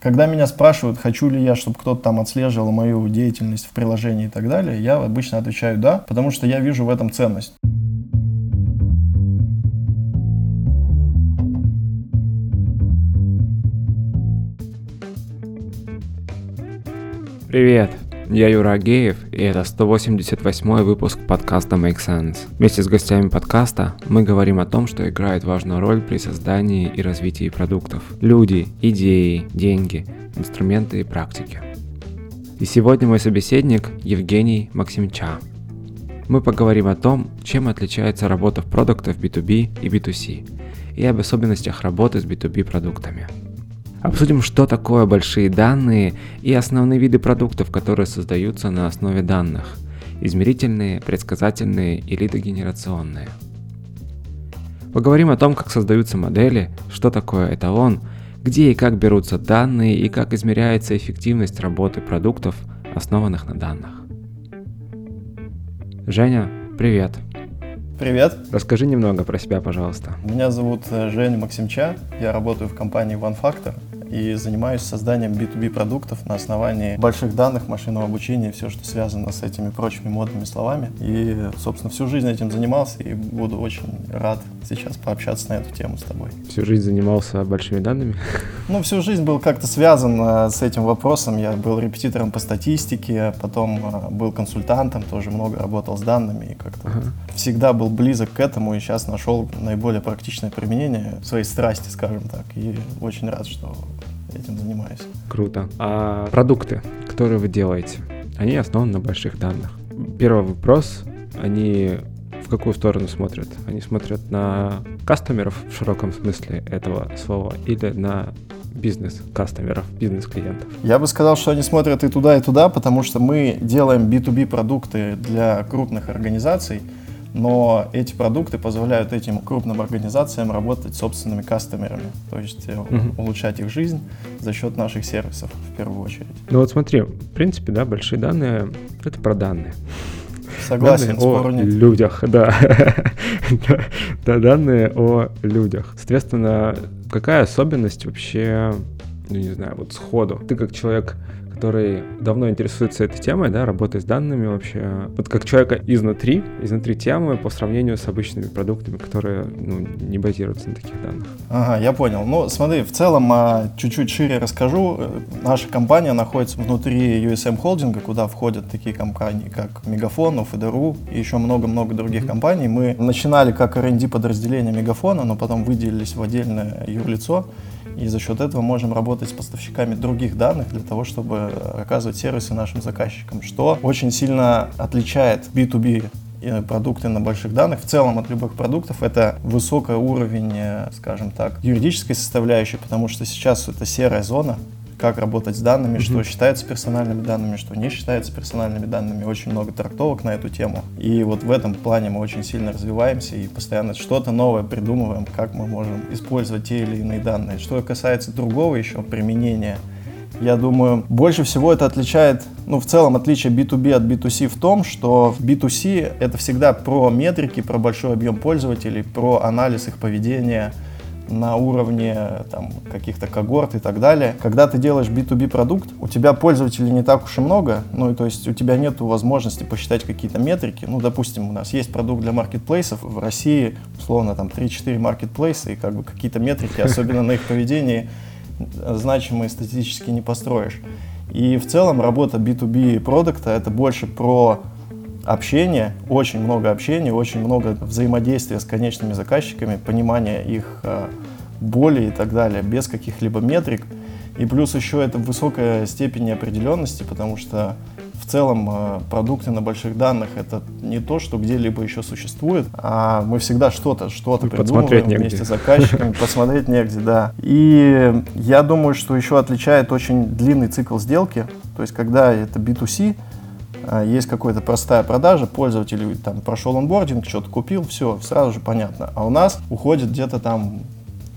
Когда меня спрашивают, хочу ли я, чтобы кто-то там отслеживал мою деятельность в приложении и так далее, я обычно отвечаю «да», потому что я вижу в этом ценность. Привет! Я Юра Агеев, и это 188 выпуск подкаста Make Sense. Вместе с гостями подкаста мы говорим о том, что играет важную роль при создании и развитии продуктов. Люди, идеи, деньги, инструменты и практики. И сегодня мой собеседник Евгений Максимча. Мы поговорим о том, чем отличается работа в продуктах B2B и B2C, и об особенностях работы с B2B продуктами – Обсудим, что такое большие данные и основные виды продуктов, которые создаются на основе данных. Измерительные, предсказательные и лидогенерационные. Поговорим о том, как создаются модели, что такое эталон, где и как берутся данные и как измеряется эффективность работы продуктов, основанных на данных. Женя, привет! Привет. Расскажи немного про себя, пожалуйста. Меня зовут э, Женя Максимча. Я работаю в компании OneFactor и занимаюсь созданием B2B продуктов на основании больших данных, машинного обучения, все, что связано с этими прочими модными словами. И, собственно, всю жизнь этим занимался и буду очень рад сейчас пообщаться на эту тему с тобой. Всю жизнь занимался большими данными? Ну, всю жизнь был как-то связан э, с этим вопросом. Я был репетитором по статистике, потом э, был консультантом, тоже много работал с данными и как-то ага. всегда был близок к этому и сейчас нашел наиболее практичное применение своей страсти, скажем так. И очень рад, что этим занимаюсь. Круто. А продукты, которые вы делаете, они основаны на больших данных. Первый вопрос, они в какую сторону смотрят? Они смотрят на кастомеров в широком смысле этого слова или на бизнес-кастомеров, бизнес-клиентов? Я бы сказал, что они смотрят и туда, и туда, потому что мы делаем B2B продукты для крупных организаций, но эти продукты позволяют этим крупным организациям работать с собственными кастомерами, то есть uh-huh. улучшать их жизнь за счет наших сервисов в первую очередь. Ну вот смотри, в принципе, да, большие данные — это про данные. Согласен, данные о нет. людях, да. да, данные о людях. Соответственно, какая особенность вообще, ну не знаю, вот сходу? Ты как человек который давно интересуется этой темой, да, работой с данными вообще. Вот как человека изнутри, изнутри темы по сравнению с обычными продуктами, которые ну, не базируются на таких данных. Ага, я понял. Ну, смотри, в целом а, чуть-чуть шире расскажу. Наша компания находится внутри USM холдинга, куда входят такие компании, как Мегафон, ФДРУ и еще много-много других компаний. Мы начинали как R&D подразделение Мегафона, но потом выделились в отдельное юрлицо и за счет этого можем работать с поставщиками других данных для того, чтобы оказывать сервисы нашим заказчикам, что очень сильно отличает B2B продукты на больших данных. В целом от любых продуктов это высокий уровень, э, скажем так, юридической составляющей, потому что сейчас это серая зона, как работать с данными, mm-hmm. что считается персональными данными, что не считается персональными данными. Очень много трактовок на эту тему. И вот в этом плане мы очень сильно развиваемся и постоянно что-то новое придумываем, как мы можем использовать те или иные данные. Что касается другого еще применения, я думаю, больше всего это отличает, ну, в целом отличие B2B от B2C в том, что в B2C это всегда про метрики, про большой объем пользователей, про анализ их поведения, на уровне там, каких-то когорт и так далее. Когда ты делаешь B2B продукт, у тебя пользователей не так уж и много, ну и то есть у тебя нет возможности посчитать какие-то метрики. Ну, допустим, у нас есть продукт для маркетплейсов, в России, условно, там 3-4 маркетплейса, и как бы какие-то метрики, особенно на их поведении, значимые статистически не построишь. И в целом работа B2B продукта это больше про общение, очень много общения, очень много взаимодействия с конечными заказчиками, понимания их э, боли и так далее, без каких-либо метрик. И плюс еще это высокая степень неопределенности, потому что в целом э, продукты на больших данных это не то, что где-либо еще существует, а мы всегда что-то, что-то придумываем вместе с заказчиками, посмотреть негде, да. И я думаю, что еще отличает очень длинный цикл сделки, то есть когда это B2C, а, есть какая-то простая продажа, пользователь там прошел онбординг, что-то купил, все, сразу же понятно. А у нас уходит где-то там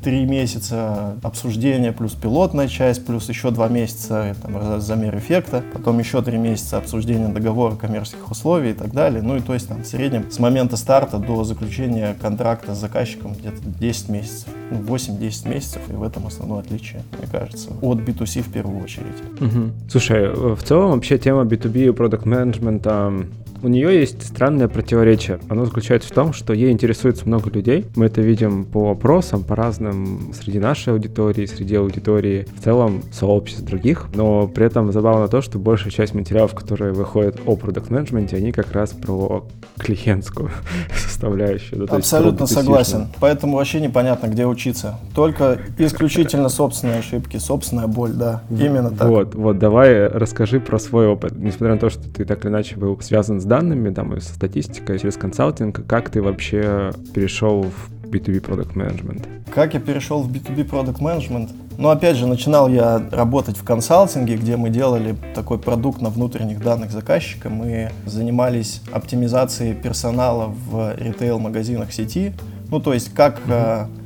три месяца обсуждения плюс пилотная часть, плюс еще два месяца там, замер эффекта, потом еще три месяца обсуждения договора коммерческих условий и так далее. Ну и то есть там в среднем с момента старта до заключения контракта с заказчиком где-то 10 месяцев. 8-10 месяцев, и в этом основное отличие, мне кажется, от B2C в первую очередь. Угу. Слушай, в целом вообще тема B2B и продукт менеджмента у нее есть странное противоречие. Оно заключается в том, что ей интересуется много людей. Мы это видим по опросам, по разным среди нашей аудитории, среди аудитории в целом сообществ других. Но при этом забавно то, что большая часть материалов, которые выходят о продукт менеджменте они как раз про клиентскую составляющую. Да, Абсолютно согласен. Поэтому вообще непонятно, где учиться. Только исключительно собственные ошибки, собственная боль, да. Именно так. Вот, вот, давай расскажи про свой опыт. Несмотря на то, что ты так или иначе был связан с данными, там, и со статистикой, через консалтинг, как ты вообще перешел в B2B Product Management? Как я перешел в B2B Product Management? Ну, опять же, начинал я работать в консалтинге, где мы делали такой продукт на внутренних данных заказчика. Мы занимались оптимизацией персонала в ритейл-магазинах сети. Ну, то есть, как mm-hmm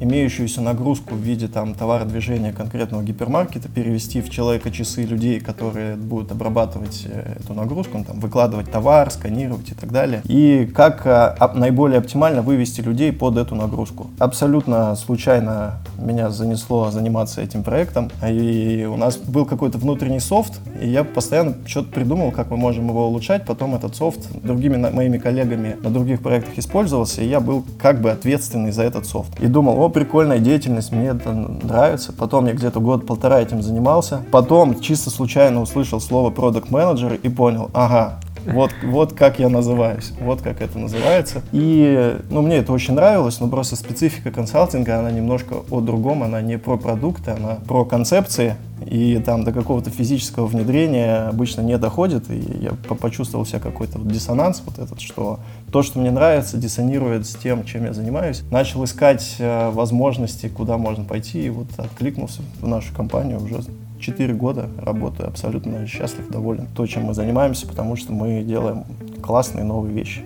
имеющуюся нагрузку в виде там товародвижения конкретного гипермаркета перевести в человека часы людей, которые будут обрабатывать э, эту нагрузку, ну, там, выкладывать товар, сканировать и так далее. И как а, наиболее оптимально вывести людей под эту нагрузку. Абсолютно случайно меня занесло заниматься этим проектом, и у нас был какой-то внутренний софт, и я постоянно что-то придумал, как мы можем его улучшать. Потом этот софт другими моими коллегами на других проектах использовался, и я был как бы ответственный за этот софт. И думал, о, прикольная деятельность, мне это нравится. Потом я где-то год-полтора этим занимался. Потом чисто случайно услышал слово продукт менеджер и понял, ага, вот, вот как я называюсь, вот как это называется. И, ну, мне это очень нравилось, но просто специфика консалтинга, она немножко о другом, она не про продукты, она про концепции, и там до какого-то физического внедрения обычно не доходит, и я почувствовал себя какой-то вот диссонанс вот этот, что то, что мне нравится, диссонирует с тем, чем я занимаюсь. Начал искать э, возможности, куда можно пойти, и вот откликнулся в нашу компанию. Уже 4 года работаю, абсолютно счастлив, доволен то, чем мы занимаемся, потому что мы делаем классные новые вещи,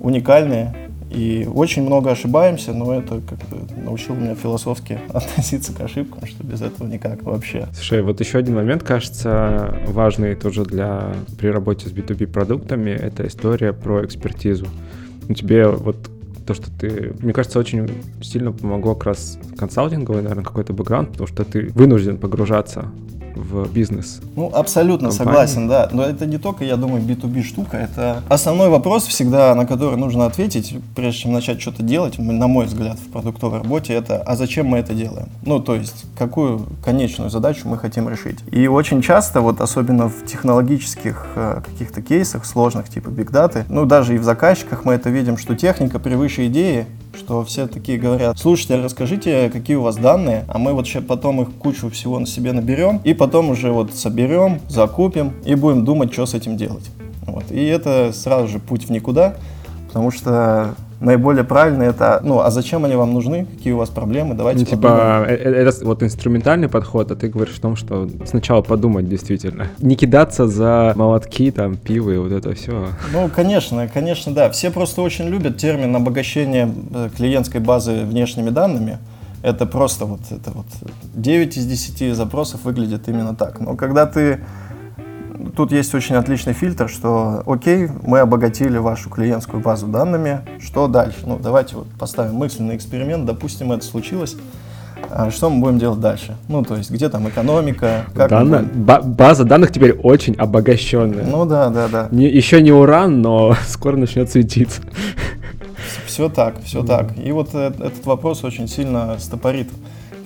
уникальные, и очень много ошибаемся, но это как-то научил меня философски относиться к ошибкам, что без этого никак вообще. Слушай, вот еще один момент, кажется, важный тоже для при работе с B2B продуктами, это история про экспертизу. Ну, тебе вот то, что ты, мне кажется, очень сильно помогло как раз консалтинговый, наверное, какой-то бэкграунд, потому что ты вынужден погружаться в бизнес. Ну, абсолютно компании. согласен, да. Но это не только, я думаю, B2B штука. Это основной вопрос всегда, на который нужно ответить, прежде чем начать что-то делать, на мой взгляд, в продуктовой работе, это а зачем мы это делаем? Ну, то есть, какую конечную задачу мы хотим решить. И очень часто, вот особенно в технологических э, каких-то кейсах сложных, типа Big Data, ну, даже и в заказчиках мы это видим, что техника превыше идеи, что все такие говорят, слушайте, расскажите, какие у вас данные, а мы вот сейчас потом их кучу всего на себе наберем, и потом уже вот соберем, закупим и будем думать, что с этим делать. Вот. И это сразу же путь в никуда, потому что наиболее правильно это, ну, а зачем они вам нужны, какие у вас проблемы, давайте ну, Типа, э, э, это вот инструментальный подход, а ты говоришь о том, что сначала подумать действительно. Не кидаться за молотки, там, пиво и вот это все. Ну, конечно, конечно, да. Все просто очень любят термин обогащения э, клиентской базы внешними данными. Это просто вот, это вот 9 из 10 запросов выглядит именно так. Но когда ты тут есть очень отличный фильтр, что окей, мы обогатили вашу клиентскую базу данными, что дальше? Ну, давайте вот поставим мысленный эксперимент, допустим, это случилось. А что мы будем делать дальше? Ну, то есть, где там экономика? Как Данно... будем... База данных теперь очень обогащенная. Ну да, да, да. Не, еще не уран, но скоро начнет светиться. Все так, все mm-hmm. так. И вот э, этот вопрос очень сильно стопорит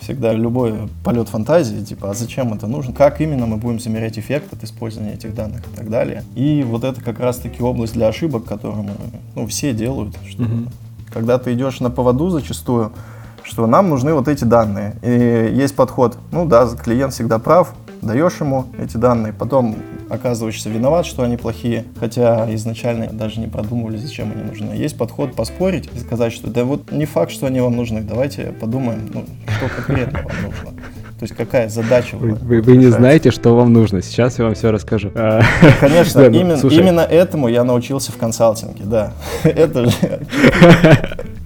всегда любой полет фантазии, типа, а зачем это нужно, как именно мы будем замерять эффект от использования этих данных и так далее. И вот это как раз-таки область для ошибок, которую мы, ну, все делают, что mm-hmm. когда ты идешь на поводу зачастую, что нам нужны вот эти данные. И есть подход, ну да, клиент всегда прав, даешь ему эти данные, потом оказываешься виноват, что они плохие, хотя изначально даже не продумывали, зачем они нужны. Есть подход поспорить и сказать, что да вот не факт, что они вам нужны, давайте подумаем, ну, что конкретно вам нужно. То есть какая задача вы, вы, вы не знаете, что вам нужно. Сейчас я вам все расскажу. А, Конечно, да, ну, именно, именно этому я научился в консалтинге, да. Это же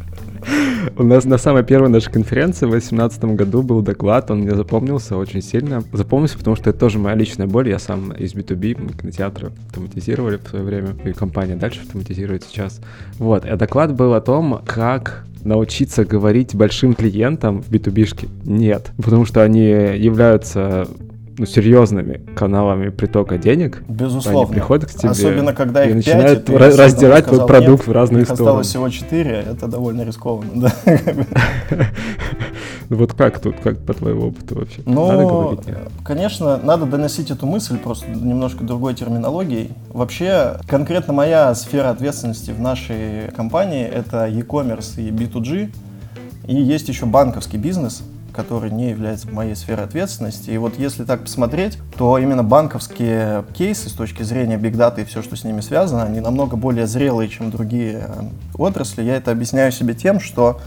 у нас на самой первой нашей конференции в 2018 году был доклад, он мне запомнился очень сильно. Запомнился, потому что это тоже моя личная боль. Я сам из B2B, мы кинотеатры автоматизировали в свое время, и компания дальше автоматизирует сейчас. Вот, и доклад был о том, как научиться говорить большим клиентам в B2B? Нет, потому что они являются ну, серьезными каналами притока денег. Безусловно. Они приходят к тебе Особенно, когда их и 5, начинают и ra- раздирать твой продукт нет, в разные их стороны. осталось всего 4, это довольно рискованно, да. Вот как тут, как по твоему опыту вообще? Ну, Надо говорить? нет? конечно, надо доносить эту мысль просто немножко другой терминологией. Вообще, конкретно моя сфера ответственности в нашей компании — это e-commerce и B2G. И есть еще банковский бизнес, который не является моей сферой ответственности. И вот если так посмотреть, то именно банковские кейсы с точки зрения Big Data и все, что с ними связано, они намного более зрелые, чем другие э, отрасли. Я это объясняю себе тем, что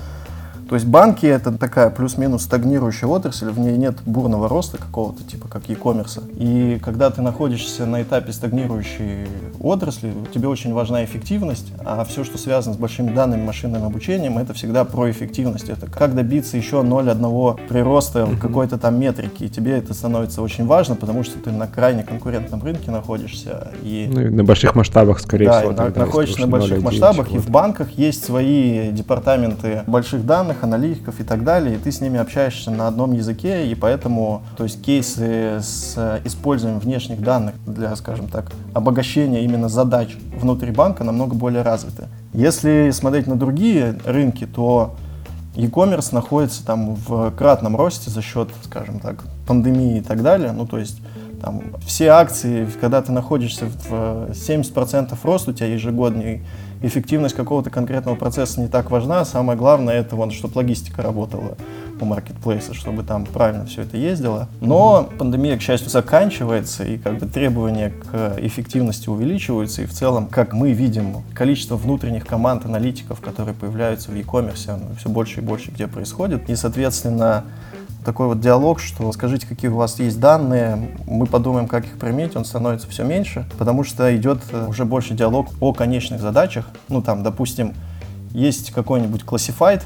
то есть банки это такая плюс-минус стагнирующая отрасль, в ней нет бурного роста какого-то, типа как e-commerce. И когда ты находишься на этапе стагнирующей отрасли, тебе очень важна эффективность, а все, что связано с большими данными, машинным обучением, это всегда про эффективность. Это как добиться еще 0,1 прироста mm-hmm. какой-то там метрики. И тебе это становится очень важно, потому что ты на крайне конкурентном рынке находишься. И Ну, и на больших масштабах, скорее да, всего. тогда, находишься на больших 0,1 масштабах, и в банках есть свои департаменты больших данных, аналитиков и так далее, и ты с ними общаешься на одном языке, и поэтому, то есть кейсы с э, использованием внешних данных для, скажем так, обогащения именно задач внутри банка намного более развиты. Если смотреть на другие рынки, то e-commerce находится там в кратном росте за счет, скажем так, пандемии и так далее. Ну, то есть там все акции, когда ты находишься в э, 70% рост у тебя ежегодный, эффективность какого-то конкретного процесса не так важна. Самое главное это вот, чтобы логистика работала у маркетплейса, чтобы там правильно все это ездило. Но пандемия, к счастью, заканчивается, и как бы требования к эффективности увеличиваются, и в целом, как мы видим, количество внутренних команд аналитиков, которые появляются в e-commerce, оно все больше и больше где происходит. И, соответственно, такой вот диалог, что скажите, какие у вас есть данные, мы подумаем, как их применить, он становится все меньше, потому что идет э, уже больше диалог о конечных задачах. Ну, там, допустим, есть какой-нибудь classified,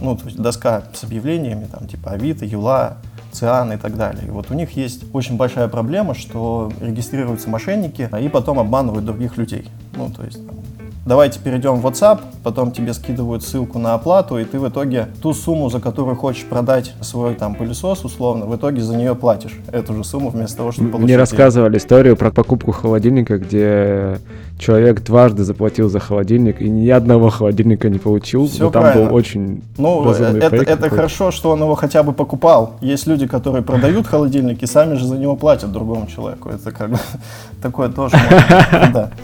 ну, то есть доска с объявлениями, там, типа Авито, Юла, Циан и так далее. И вот у них есть очень большая проблема, что регистрируются мошенники и потом обманывают других людей. Ну, то есть там, давайте перейдем в WhatsApp, потом тебе скидывают ссылку на оплату, и ты в итоге ту сумму, за которую хочешь продать свой там пылесос условно, в итоге за нее платишь эту же сумму вместо того, чтобы получить. Мне рассказывали историю про покупку холодильника, где человек дважды заплатил за холодильник и ни одного холодильника не получил. Всё но там правильно. был очень Ну, разумный это, фейк это какой-то. хорошо, что он его хотя бы покупал. Есть люди, которые продают холодильник и сами же за него платят другому человеку. Это как бы такое тоже. Да.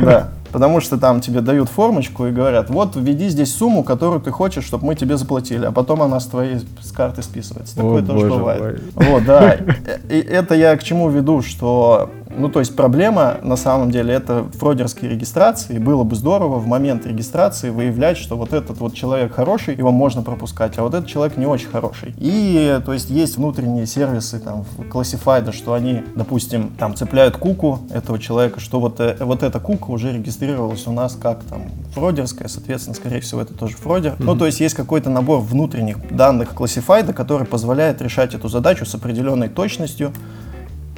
Да. Потому что там тебе дают формочку и говорят, вот введи здесь сумму, которую ты хочешь, чтобы мы тебе заплатили, а потом она с твоей с карты списывается. Такое О, тоже боже бывает. Вот, да. И это я к чему веду, что, ну, то есть проблема, на самом деле, это фродерские регистрации. Было бы здорово в момент регистрации выявлять, что вот этот вот человек хороший, его можно пропускать, а вот этот человек не очень хороший. И, то есть, есть внутренние сервисы, там, классифайда, что они, допустим, там, цепляют куку этого человека, что вот, э, вот эта кука уже регистрировалась у нас как, там, фродерская, соответственно, скорее всего, это тоже фродер. Ну, то есть, есть какой-то набор внутренних данных классифайда, который позволяет решать эту задачу с определенной точностью,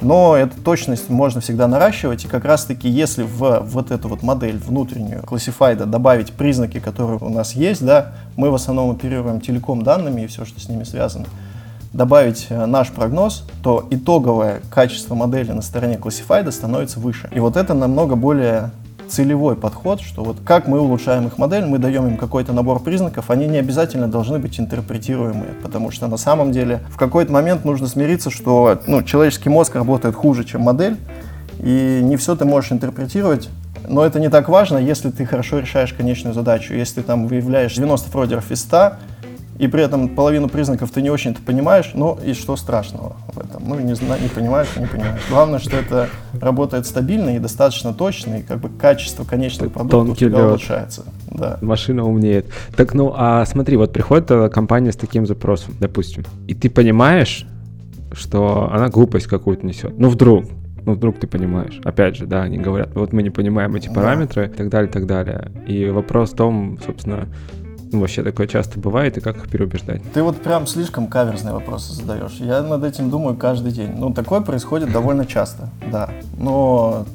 но эту точность можно всегда наращивать, и как раз-таки, если в вот эту вот модель внутреннюю классифайда добавить признаки, которые у нас есть, да, мы в основном оперируем телеком данными и все, что с ними связано, добавить э, наш прогноз, то итоговое качество модели на стороне классифайда становится выше. И вот это намного более целевой подход, что вот как мы улучшаем их модель, мы даем им какой-то набор признаков, они не обязательно должны быть интерпретируемые, потому что на самом деле в какой-то момент нужно смириться, что ну, человеческий мозг работает хуже, чем модель, и не все ты можешь интерпретировать, но это не так важно, если ты хорошо решаешь конечную задачу. Если ты там выявляешь 90 фродеров из 100, и при этом половину признаков ты не очень-то понимаешь, ну и что страшного в этом? Ну, не, знаю, не понимаешь, не понимаешь. Главное, что это работает стабильно и достаточно точно, и как бы качество конечных продуктов у Тонкий тебя лед. улучшается. Да. Машина умнеет. Так, ну, а смотри, вот приходит э, компания с таким запросом, допустим, и ты понимаешь, что она глупость какую-то несет. Ну, вдруг, ну, вдруг ты понимаешь. Опять же, да, они говорят, вот мы не понимаем эти Да. параметры и так далее, и так далее. И вопрос в том, собственно, ну, вообще такое часто бывает, и как их переубеждать. Ты вот прям слишком каверзные вопросы задаешь. Я над этим думаю каждый день. Ну, такое происходит довольно часто, да. Но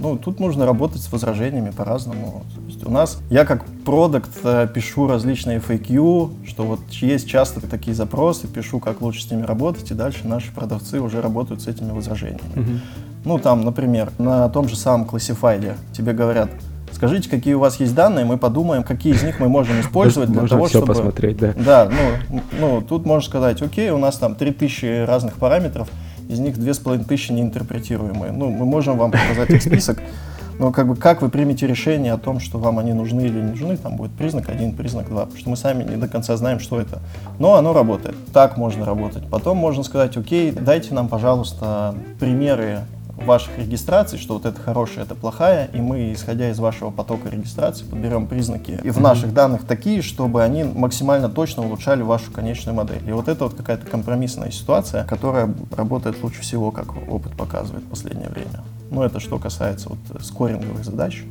ну, тут нужно работать с возражениями по-разному. У нас, я как продукт э, пишу различные FAQ, что вот есть часто такие запросы, пишу, как лучше с ними работать, и дальше наши продавцы уже работают с этими возражениями. Uh-huh. Ну, там, например, на том же самом классифайде тебе говорят, Скажите, какие у вас есть данные, мы подумаем, какие из них мы можем использовать для можно того, все чтобы... посмотреть, да. Да, ну, ну, тут можно сказать, окей, у нас там 3000 разных параметров, из них 2500 неинтерпретируемые. Ну, мы можем вам показать их список, но как бы как вы примете решение о том, что вам они нужны или не нужны, там будет признак один, признак два, потому что мы сами не до конца знаем, что это. Но оно работает. Так можно работать. Потом можно сказать, окей, дайте нам, пожалуйста, примеры ваших регистраций, что вот это хорошая, это плохая, и мы, исходя из вашего потока регистрации, подберем признаки и в наших данных такие, чтобы они максимально точно улучшали вашу конечную модель. И вот это вот какая-то компромиссная ситуация, которая работает лучше всего, как опыт показывает в последнее время. Ну, это что касается вот скоринговых задач,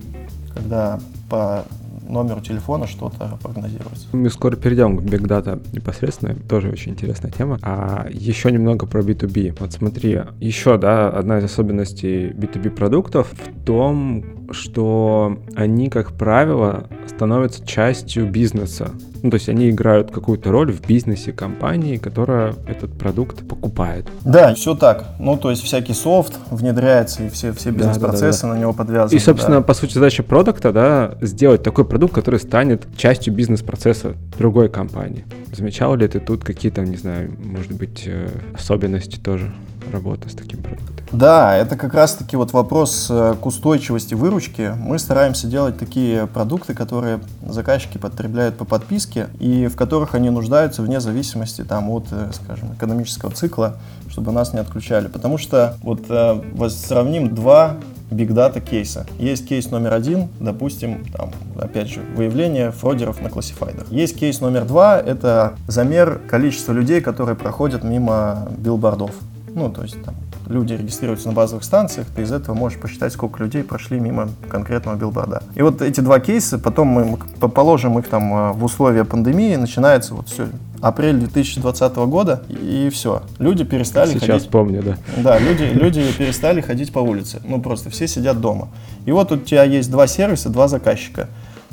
когда по номеру телефона что-то прогнозируется. Мы скоро перейдем к Big Data непосредственно, тоже очень интересная тема. А еще немного про B2B. Вот смотри, еще, да, одна из особенностей B2B продуктов в том, что они, как правило, становятся частью бизнеса. Ну, то есть они играют какую-то роль в бизнесе компании, которая этот продукт покупает. Да, все так. Ну, то есть всякий софт внедряется, и все, все бизнес-процессы да, да, да, на него подвязаны. И, собственно, да. по сути, задача продукта, да, сделать такой продукт, который станет частью бизнес-процесса другой компании. Замечал ли ты тут какие-то, не знаю, может быть, э, особенности тоже? работа с таким продуктом? Да, это как раз-таки вот вопрос э, к устойчивости выручки. Мы стараемся делать такие продукты, которые заказчики потребляют по подписке и в которых они нуждаются вне зависимости там, от, э, скажем, экономического цикла, чтобы нас не отключали. Потому что вот э, сравним два биг дата кейса. Есть кейс номер один, допустим, там, опять же, выявление фродеров на классифайдах. Есть кейс номер два, это замер количества людей, которые проходят мимо билбордов. Ну, то есть там люди регистрируются на базовых станциях, ты из этого можешь посчитать, сколько людей прошли мимо конкретного билборда. И вот эти два кейса, потом мы положим их там э, в условия пандемии, начинается вот все, апрель 2020 года, и все. Люди перестали Сейчас ходить... помню, да. Да, люди, люди перестали ходить по улице. Ну, просто все сидят дома. И вот у тебя есть два сервиса, два заказчика.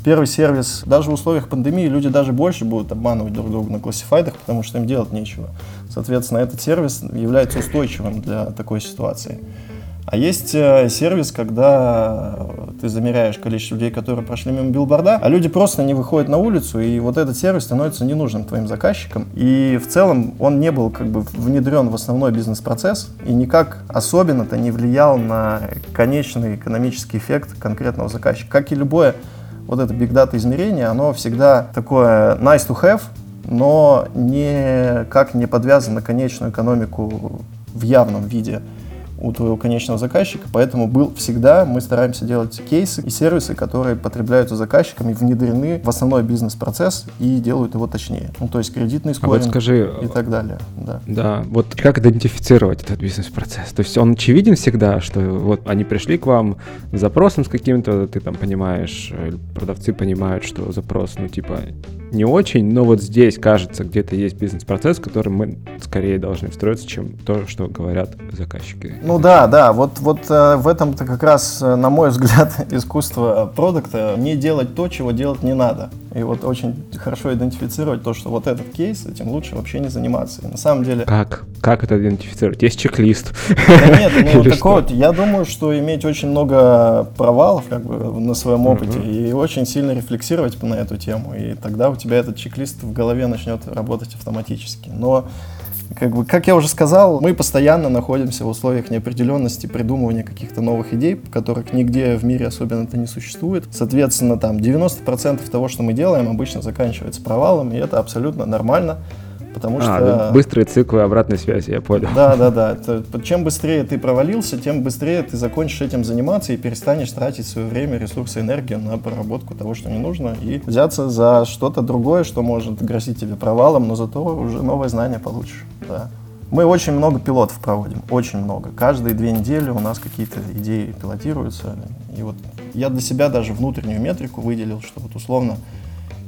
Первый сервис, даже в условиях пандемии люди даже больше будут обманывать друг друга на классифайдах, потому что им делать нечего. Соответственно, этот сервис является устойчивым для такой ситуации. А есть э, сервис, когда ты замеряешь количество людей, которые прошли мимо билборда, а люди просто не выходят на улицу, и вот этот сервис становится ненужным твоим заказчикам. И в целом он не был как бы внедрен в основной бизнес-процесс и никак особенно-то не влиял на конечный экономический эффект конкретного заказчика. Как и любое вот это big data измерение, оно всегда такое nice to have, но никак не подвязано конечную экономику в явном виде у твоего конечного заказчика, поэтому был всегда, мы стараемся делать кейсы и сервисы, которые потребляются заказчиками, внедрены в основной бизнес-процесс и делают его точнее. Ну, то есть кредитный скоринг а вот скажи, и так далее. Да. да, вот как идентифицировать этот бизнес-процесс? То есть он очевиден всегда, что вот они пришли к вам с запросом с каким-то, ты там понимаешь, продавцы понимают, что запрос, ну, типа, не очень, но вот здесь, кажется, где-то есть бизнес-процесс, в который мы скорее должны встроиться, чем то, что говорят заказчики. Ну да, да, вот, вот э, в этом-то как раз, э, на мой взгляд, искусство продукта не делать то, чего делать не надо. И вот очень хорошо идентифицировать то, что вот этот кейс, этим лучше вообще не заниматься. И на самом деле... Как? Как это идентифицировать? Есть чек-лист? Да нет, ну такого, вот, я думаю, что иметь очень много провалов как бы на своем опыте и очень сильно рефлексировать на эту тему, и тогда у тебя этот чек-лист в голове начнет работать автоматически. Но как, бы, как я уже сказал, мы постоянно находимся в условиях неопределенности, придумывания каких-то новых идей, которых нигде в мире особенно-то не существует. Соответственно, там 90% того, что мы делаем, обычно заканчивается провалом, и это абсолютно нормально. Потому а, что... Быстрые циклы обратной связи, я понял. Да, да, да. Чем быстрее ты провалился, тем быстрее ты закончишь этим заниматься и перестанешь тратить свое время, ресурсы, энергию на проработку того, что не нужно, и взяться за что-то другое, что может грозить тебе провалом, но зато уже новое знание получишь. Да. Мы очень много пилотов проводим, очень много. Каждые две недели у нас какие-то идеи пилотируются. И вот я для себя даже внутреннюю метрику выделил, что вот условно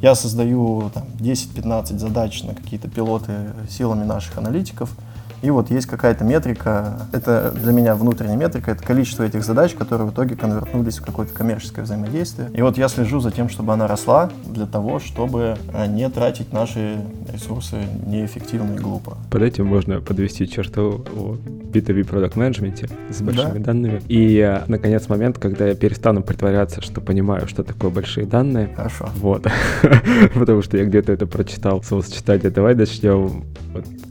я создаю там, 10-15 задач на какие-то пилоты силами наших аналитиков, И вот есть какая-то метрика, это для меня внутренняя метрика, это количество этих задач, которые в итоге конвертнулись в какое-то коммерческое взаимодействие. И вот я слежу за тем, чтобы она росла, для того, чтобы э, не тратить наши ресурсы неэффективно и глупо. Под этим можно подвести черту о B2B продукт менеджменте с большими да. данными. И, э, наконец, момент, когда я перестану притворяться, что понимаю, что такое большие данные. Хорошо. Вот. Потому что я где-то это прочитал, словосочетание. Давай начнем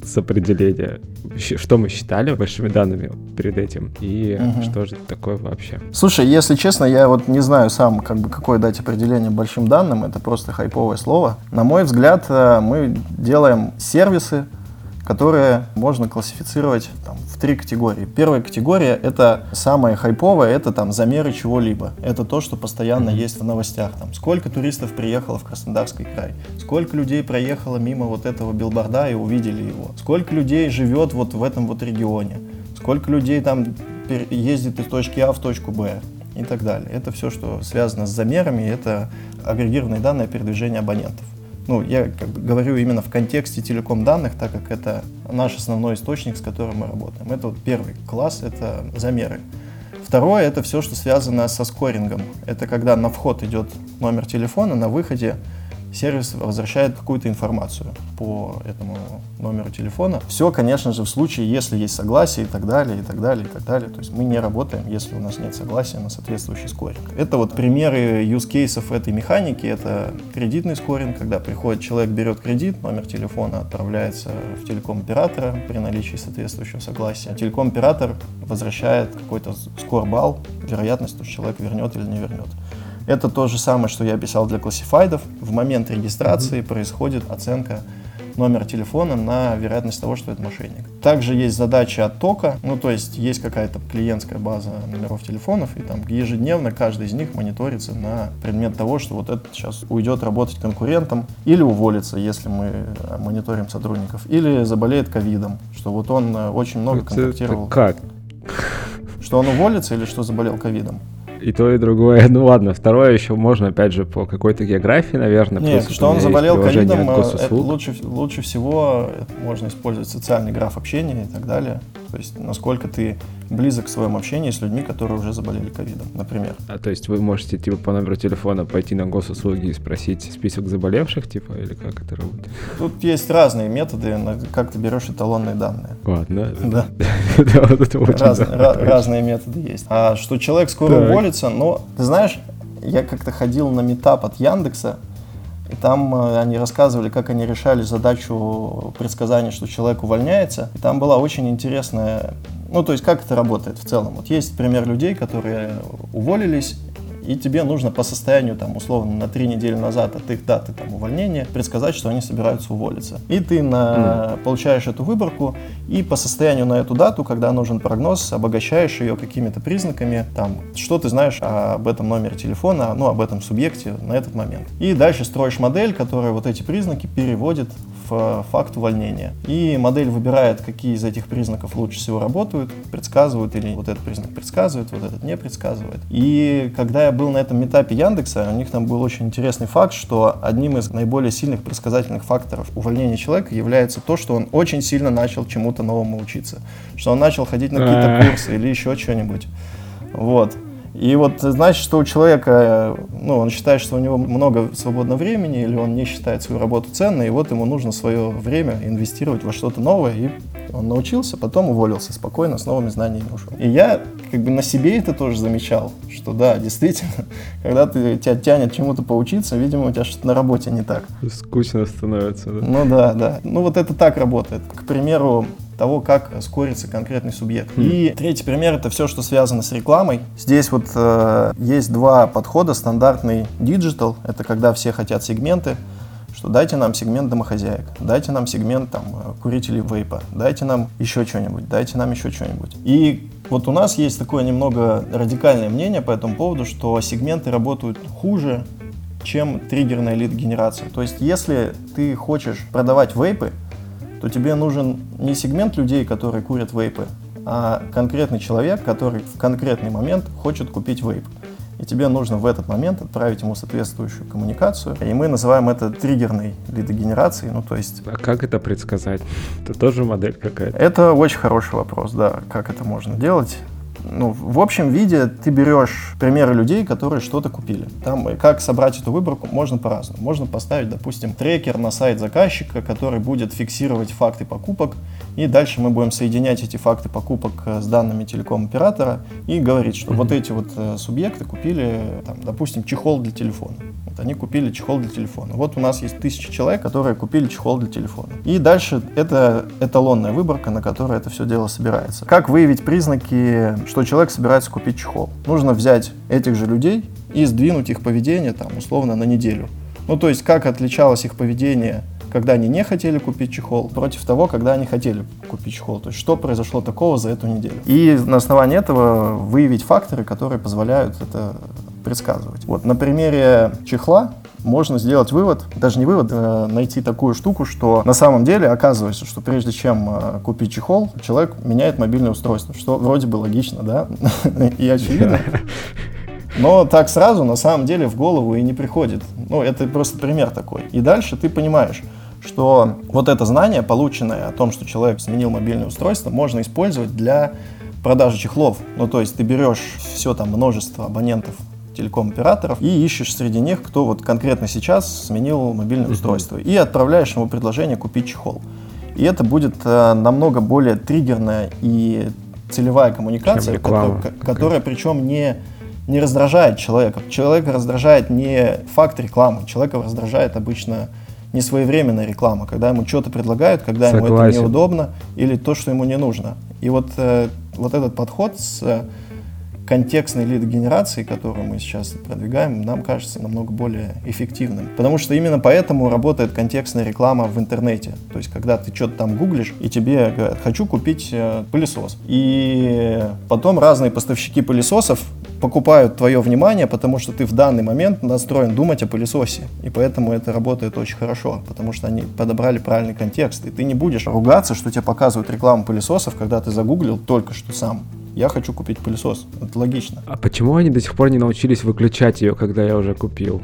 с определения, что мы считали большими данными перед этим и угу. что же такое вообще. Слушай, если честно, я вот не знаю сам, как бы какое дать определение большим данным, это просто хайповое слово. На мой взгляд, э, мы делаем сервисы, которые можно классифицировать там, в три категории. Первая категория — это самая хайповая, это там замеры чего-либо. Это то, что постоянно есть в новостях. Там, сколько туристов приехало в Краснодарский край, сколько людей проехало мимо вот этого билборда и увидели его, сколько людей живет вот в этом вот регионе, сколько людей там ездит из точки А в точку Б и так далее. Это все, что связано с замерами, это агрегированные данные о передвижении абонентов. Ну, я как бы говорю именно в контексте телеком данных, так как это наш основной источник, с которым мы работаем. Это вот первый класс, это замеры. Второе — это все, что связано со скорингом. Это когда на вход идет номер телефона, на выходе сервис возвращает какую-то информацию по этому номеру телефона. Все, конечно же, в случае, если есть согласие и так далее, и так далее, и так далее. То есть мы не работаем, если у нас нет согласия на соответствующий скоринг. Это вот примеры use кейсов этой механики. Это кредитный скоринг, когда приходит человек, берет кредит, номер телефона отправляется в телеком-оператора при наличии соответствующего согласия. Телеком-оператор возвращает какой-то скор-балл, вероятность, что человек вернет или не вернет. Это то же самое, что я писал для классифайдов. В момент регистрации mm-hmm. происходит оценка номера телефона на вероятность того, что это мошенник. Также есть задача оттока, ну то есть есть какая-то клиентская база номеров телефонов, и там ежедневно каждый из них мониторится на предмет того, что вот этот сейчас уйдет работать конкурентом или уволится, если мы мониторим сотрудников, или заболеет ковидом, что вот он э, очень много контактировал. Это как? Что он уволится или что заболел ковидом? И то, и другое. Ну ладно, второе еще можно, опять же, по какой-то географии, наверное. Нет, что он заболел ковидом, э, лучше, лучше всего можно использовать социальный граф общения и так далее. То есть, насколько ты близок в своем общении с людьми, которые уже заболели ковидом, например. А то есть вы можете типа по номеру телефона пойти на госуслуги и спросить список заболевших, типа, или как это работает? Тут есть разные методы, как ты берешь эталонные данные. Ладно. Да. Разные методы есть. А что человек скоро уволится, но ты знаешь, я как-то ходил на метап от Яндекса, и там э, они рассказывали, как они решали задачу предсказания, что человек увольняется. И там была очень интересная ну, то есть, как это работает в целом? Вот есть пример людей, которые уволились, и тебе нужно по состоянию, там, условно, на три недели назад от их даты там, увольнения предсказать, что они собираются уволиться. И ты на... mm. получаешь эту выборку, и по состоянию на эту дату, когда нужен прогноз, обогащаешь ее какими-то признаками, там, что ты знаешь об этом номере телефона, ну, об этом субъекте на этот момент. И дальше строишь модель, которая вот эти признаки переводит в факт увольнения. И модель выбирает, какие из этих признаков лучше всего работают, предсказывают или вот этот признак предсказывает, вот этот не предсказывает. И когда я был на этом этапе Яндекса, у них там был очень интересный факт, что одним из наиболее сильных предсказательных факторов увольнения человека является то, что он очень сильно начал чему-то новому учиться, что он начал ходить на какие-то курсы или еще что-нибудь. Вот. И вот значит, что у человека, ну, он считает, что у него много свободного времени, или он не считает свою работу ценной, и вот ему нужно свое время инвестировать во что-то новое, и он научился, потом уволился спокойно, с новыми знаниями ушел. И я как бы на себе это тоже замечал, что да, действительно, когда ты, тебя тянет чему-то поучиться, видимо, у тебя что-то на работе не так. Скучно становится, да? Ну да, да. Ну вот это так работает. К примеру, того, как скорится конкретный субъект. Mm. И третий пример это все, что связано с рекламой. Здесь вот э, есть два подхода. Стандартный digital это когда все хотят сегменты, что дайте нам сегмент домохозяек, дайте нам сегмент там э, курителей вейпа, дайте нам еще что-нибудь, дайте нам еще что-нибудь. И вот у нас есть такое немного радикальное мнение по этому поводу, что сегменты работают хуже, чем триггерная лид-генерация. То есть, если ты хочешь продавать вейпы, то тебе нужен не сегмент людей, которые курят вейпы, а конкретный человек, который в конкретный момент хочет купить вейп. И тебе нужно в этот момент отправить ему соответствующую коммуникацию. И мы называем это триггерной лидогенерацией, ну то есть... А как это предсказать? Это тоже модель какая-то? Это очень хороший вопрос, да, как это можно делать ну, в общем виде ты берешь примеры людей, которые что-то купили. Там как собрать эту выборку можно по-разному. Можно поставить, допустим, трекер на сайт заказчика, который будет фиксировать факты покупок, и дальше мы будем соединять эти факты покупок э, с данными телеком-оператора и говорить, что mm-hmm. вот эти вот э, субъекты купили, там, допустим, чехол для телефона. Вот они купили чехол для телефона. Вот у нас есть тысячи человек, которые купили чехол для телефона. И дальше это эталонная выборка, на которой это все дело собирается. Как выявить признаки, что человек собирается купить чехол. Нужно взять этих же людей и сдвинуть их поведение там условно на неделю. Ну, то есть, как отличалось их поведение, когда они не хотели купить чехол, против того, когда они хотели купить чехол. То есть, что произошло такого за эту неделю. И на основании этого выявить факторы, которые позволяют это предсказывать. Вот на примере чехла можно сделать вывод, даже не вывод, а найти такую штуку, что на самом деле оказывается, что прежде чем э, купить чехол, человек меняет мобильное устройство, что вроде бы логично, да, и очевидно. Но так сразу на самом деле в голову и не приходит. Ну, это просто пример такой. И дальше ты понимаешь, что вот это знание, полученное о том, что человек сменил мобильное устройство, можно использовать для продажи чехлов. Ну, то есть ты берешь все там множество абонентов телеком-операторов и ищешь среди них, кто вот конкретно сейчас сменил мобильное устройство, и отправляешь ему предложение купить чехол. И это будет э, намного более триггерная и целевая коммуникация, которая, которая причем не, не раздражает человека. Человека раздражает не факт рекламы, человека раздражает обычно несвоевременная реклама, когда ему что-то предлагают, когда Согласен. ему это неудобно или то, что ему не нужно. И вот, э, вот этот подход с контекстной лид-генерации, которую мы сейчас продвигаем, нам кажется намного более эффективным. Потому что именно поэтому работает контекстная реклама в интернете. То есть, когда ты что-то там гуглишь, и тебе говорят, хочу купить э, пылесос. И потом разные поставщики пылесосов покупают твое внимание, потому что ты в данный момент настроен думать о пылесосе. И поэтому это работает очень хорошо, потому что они подобрали правильный контекст. И ты не будешь ругаться, что тебе показывают рекламу пылесосов, когда ты загуглил только что сам я хочу купить пылесос. Это логично. А почему они до сих пор не научились выключать ее, когда я уже купил?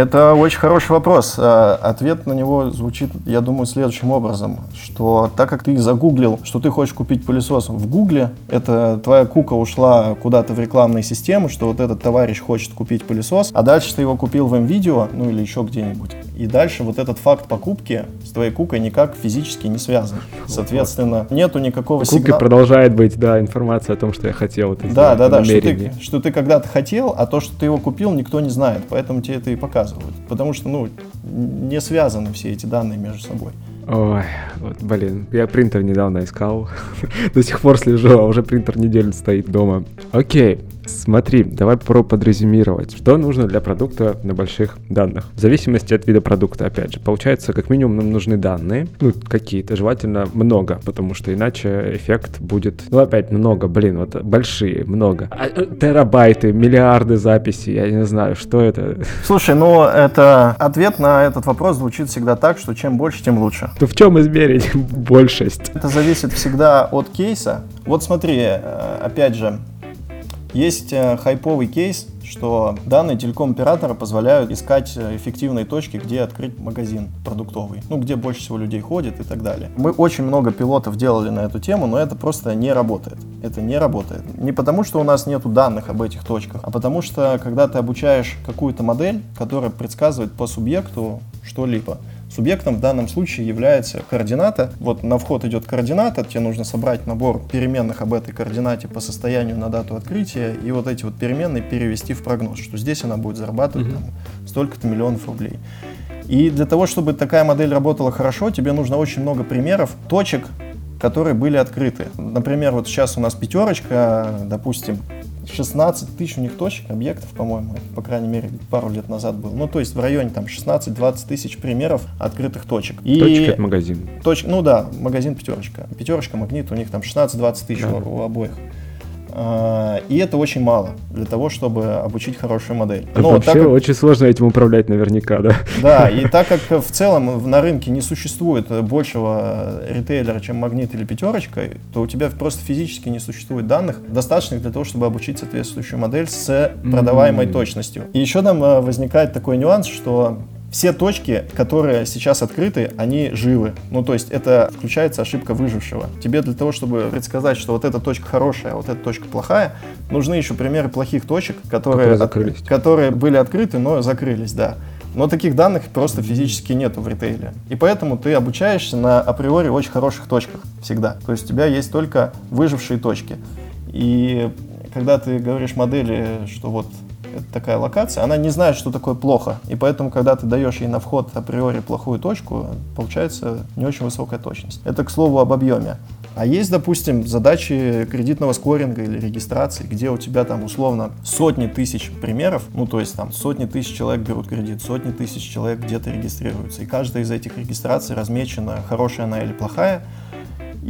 Это очень хороший вопрос. Э, ответ на него звучит, я думаю, следующим образом, что так как ты загуглил, что ты хочешь купить пылесос в гугле, это твоя кука ушла куда-то в рекламные системы, что вот этот товарищ хочет купить пылесос, а дальше ты его купил в МВидео, ну или еще где-нибудь. И дальше вот этот факт покупки с твоей кукой никак физически не связан. Соответственно, нету никакого сигнала. Кукой продолжает быть, да, информация о том, что я хотел это Да, да, да, что ты, что ты когда-то хотел, а то, что ты его купил, никто не знает, поэтому тебе это и показывает показывают. Потому что, ну, не связаны все эти данные между собой. Ой, вот, блин, я принтер недавно искал. До сих пор слежу, а уже принтер неделю стоит дома. Окей, Смотри, давай попробуем подрезюмировать, что нужно для продукта на больших данных. В зависимости от вида продукта, опять же. Получается, как минимум нам нужны данные, ну, какие-то, желательно много, потому что иначе эффект будет, ну, опять много, блин, вот большие, много. А, э, терабайты, миллиарды записей, я не знаю, что это. Слушай, ну, это ответ на этот вопрос звучит всегда так, что чем больше, тем лучше. То в чем измерить большесть? Это зависит всегда от кейса. Вот смотри, э, опять же, есть э, хайповый кейс, что данные телеком-оператора позволяют искать э, эффективные точки, где открыть магазин продуктовый, ну, где больше всего людей ходит и так далее. Мы очень много пилотов делали на эту тему, но это просто не работает. Это не работает. Не потому, что у нас нет данных об этих точках, а потому что, когда ты обучаешь какую-то модель, которая предсказывает по субъекту что-либо, Субъектом в данном случае является координата. Вот на вход идет координата, тебе нужно собрать набор переменных об этой координате по состоянию на дату открытия и вот эти вот переменные перевести в прогноз, что здесь она будет зарабатывать mm-hmm. там, столько-то миллионов рублей. И для того, чтобы такая модель работала хорошо, тебе нужно очень много примеров точек, которые были открыты. Например, вот сейчас у нас пятерочка, допустим, 16 тысяч у них точек, объектов, по-моему, по крайней мере, пару лет назад был. Ну, то есть в районе там 16-20 тысяч примеров открытых точек. И Точка это магазин. Точ... Ну да, магазин пятерочка. Пятерочка, магнит, у них там 16-20 тысяч да. у, у обоих. А, и это очень мало для того, чтобы обучить хорошую модель. Но вообще так как... очень сложно этим управлять наверняка, да? Да, и так как в целом на рынке не существует большего ритейлера, чем Магнит или Пятерочка, то у тебя просто физически не существует данных, достаточных для того, чтобы обучить соответствующую модель с продаваемой mm-hmm. точностью. И еще там э, возникает такой нюанс, что все точки, которые сейчас открыты, они живы. Ну, то есть это включается ошибка выжившего. Тебе для того, чтобы предсказать, что вот эта точка хорошая, а вот эта точка плохая, нужны еще примеры плохих точек, которые, которые, от, которые были открыты, но закрылись, да. Но таких данных просто физически нету в ритейле. И поэтому ты обучаешься на априори очень хороших точках всегда. То есть у тебя есть только выжившие точки. И когда ты говоришь модели, что вот это такая локация, она не знает, что такое плохо. И поэтому, когда ты даешь ей на вход априори плохую точку, получается не очень высокая точность. Это, к слову, об объеме. А есть, допустим, задачи кредитного скоринга или регистрации, где у тебя там условно сотни тысяч примеров, ну то есть там сотни тысяч человек берут кредит, сотни тысяч человек где-то регистрируются. И каждая из этих регистраций размечена, хорошая она или плохая,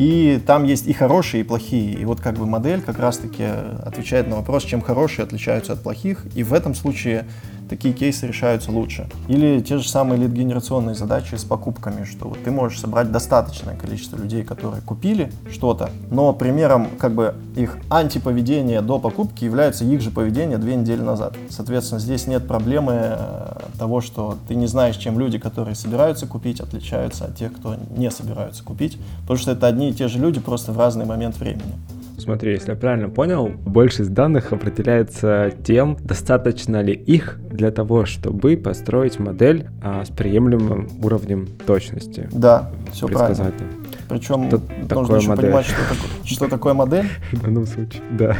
и там есть и хорошие, и плохие. И вот как бы модель как раз-таки отвечает на вопрос, чем хорошие отличаются от плохих. И в этом случае такие кейсы решаются лучше. Или те же самые лид-генерационные задачи с покупками, что вот ты можешь собрать достаточное количество людей, которые купили что-то, но примером как бы их антиповедения до покупки является их же поведение две недели назад. Соответственно, здесь нет проблемы э, того, что ты не знаешь, чем люди, которые собираются купить, отличаются от тех, кто не собираются купить, потому что это одни и те же люди, просто в разный момент времени. Смотри, если я правильно понял, большесть данных определяется тем, достаточно ли их для того, чтобы построить модель а, с приемлемым уровнем точности. Да, все правильно. Причем Тут нужно еще модель. понимать, что такое, что такое модель. В данном случае, да.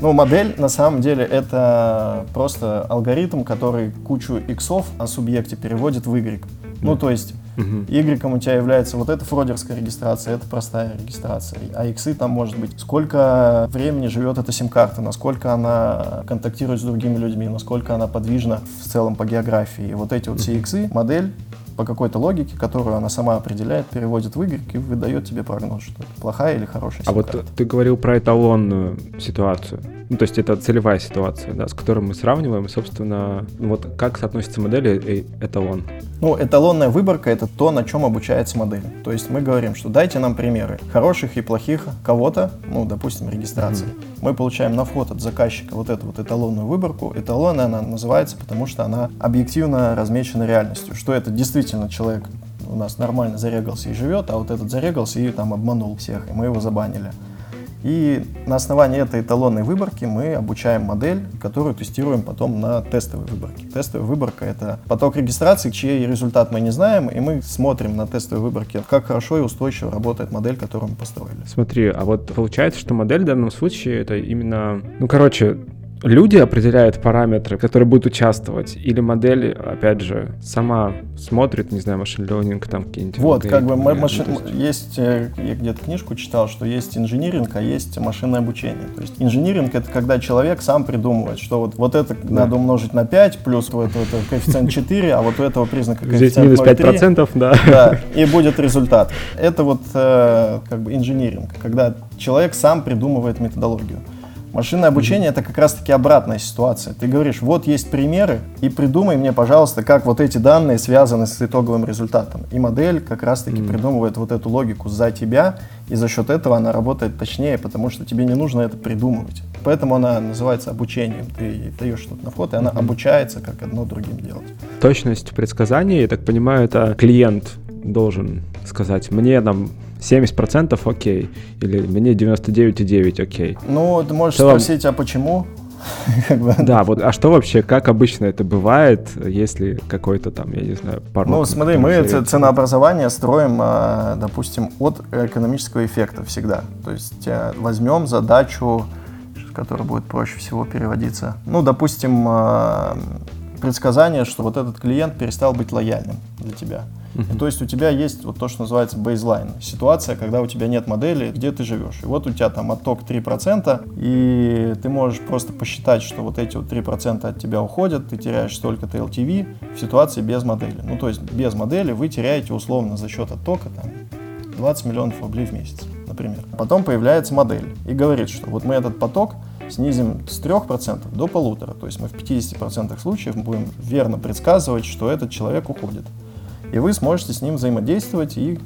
Ну, модель на самом деле это просто алгоритм, который кучу иксов о субъекте переводит в Y. Ну, то есть Y у тебя является вот эта фродерская регистрация, это простая регистрация. А иксы там может быть сколько времени живет эта сим-карта, насколько она контактирует с другими людьми, насколько она подвижна в целом по географии. И вот эти вот все иксы, модель по какой-то логике, которую она сама определяет, переводит в Y и выдает тебе прогноз, что это плохая или хорошая А вот ты говорил про эталонную ситуацию. Ну, то есть это целевая ситуация, да, с которой мы сравниваем, собственно, вот как соотносятся модели и эталон? Ну, эталонная выборка — это то, на чем обучается модель. То есть мы говорим, что дайте нам примеры хороших и плохих кого-то, ну, допустим, регистрации. Mm-hmm. Мы получаем на вход от заказчика вот эту вот эталонную выборку. Эталонная она называется, потому что она объективно размечена реальностью, что это действительно человек у нас нормально зарегался и живет, а вот этот зарегался и там обманул всех, и мы его забанили. И на основании этой эталонной выборки мы обучаем модель, которую тестируем потом на тестовой выборке. Тестовая выборка — это поток регистрации, чей результат мы не знаем, и мы смотрим на тестовой выборке, как хорошо и устойчиво работает модель, которую мы построили. Смотри, а вот получается, что модель в данном случае это именно... Ну, короче, люди определяют параметры, которые будут участвовать, или модель, опять же, сама смотрит, не знаю, машин learning, там какие-нибудь... Вот, как бы машин... есть, э, я где-то книжку читал, что есть инжиниринг, а есть машинное обучение. То есть инжиниринг — это когда человек сам придумывает, что вот, вот это да. надо умножить на 5, плюс вот это, коэффициент 4, а вот у этого признака коэффициент Здесь минус 5%, да. Да, и будет результат. Это вот э, как бы инжиниринг, когда человек сам придумывает методологию. Машинное обучение это как раз-таки обратная ситуация. Ты говоришь, вот есть примеры, и придумай мне, пожалуйста, как вот эти данные связаны с итоговым результатом. И модель как раз-таки mm. придумывает вот эту логику за тебя, и за счет этого она работает точнее, потому что тебе не нужно это придумывать. Поэтому она называется обучением. Ты даешь что-то на вход, и она mm-hmm. обучается, как одно другим делать. Точность предсказаний, я так понимаю, это клиент должен сказать, мне там 70% окей, или мне 99,9 окей. Ну, ты можешь целом... спросить, а почему? Да, вот, а что вообще, как обычно это бывает, если какой-то там, я не знаю, пару. Ну, смотри, мы ценообразование строим, а, допустим, от экономического эффекта всегда. То есть э, возьмем задачу, которая будет проще всего переводиться. Ну, допустим, а, предсказание, что вот этот клиент перестал быть лояльным для тебя. Uh-huh. И, то есть у тебя есть вот то, что называется бейзлайн. Ситуация, когда у тебя нет модели, где ты живешь. И вот у тебя там отток 3%, и ты можешь просто посчитать, что вот эти вот 3% от тебя уходят, ты теряешь столько-то LTV в ситуации без модели. Ну, то есть без модели вы теряете условно за счет оттока там 20 миллионов рублей в месяц например. Потом появляется модель и говорит, что вот мы этот поток снизим с 3% до полутора. То есть мы в 50% случаев будем верно предсказывать, что этот человек уходит. И вы сможете с ним взаимодействовать и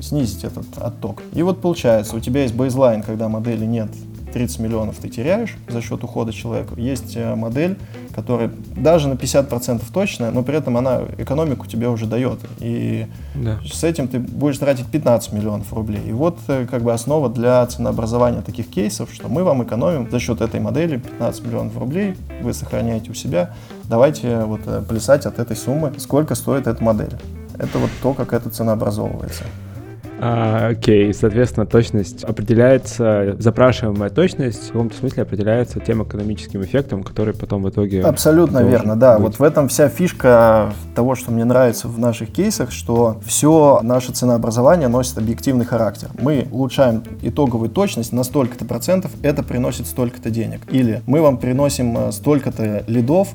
снизить этот отток. И вот получается, у тебя есть бейзлайн, когда модели нет 30 миллионов ты теряешь за счет ухода человека. Есть э, модель, которая даже на 50% точная, но при этом она экономику тебе уже дает. И да. с этим ты будешь тратить 15 миллионов рублей. И вот э, как бы основа для ценообразования таких кейсов, что мы вам экономим за счет этой модели 15 миллионов рублей, вы сохраняете у себя. Давайте вот э, плясать от этой суммы, сколько стоит эта модель. Это вот то, как эта цена образовывается. А, окей, соответственно, точность определяется, запрашиваемая точность в каком-то смысле определяется тем экономическим эффектом, который потом в итоге... Абсолютно верно, да. Быть. Вот в этом вся фишка того, что мне нравится в наших кейсах, что все наше ценообразование носит объективный характер. Мы улучшаем итоговую точность на столько-то процентов, это приносит столько-то денег. Или мы вам приносим э, столько-то лидов,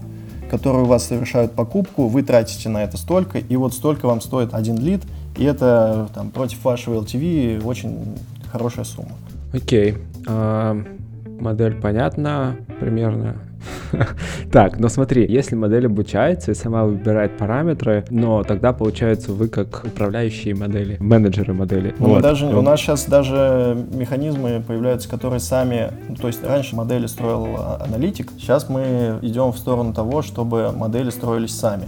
которые у вас совершают покупку, вы тратите на это столько, и вот столько вам стоит один лид, и это там, против вашего LTV очень хорошая сумма. Окей. А, модель понятна примерно. Так, но смотри, если модель обучается и сама выбирает параметры, но тогда получается вы как управляющие модели, менеджеры модели. Ну, вот. даже. У нас сейчас даже механизмы появляются, которые сами, ну, то есть раньше модели строил а, аналитик, сейчас мы идем в сторону того, чтобы модели строились сами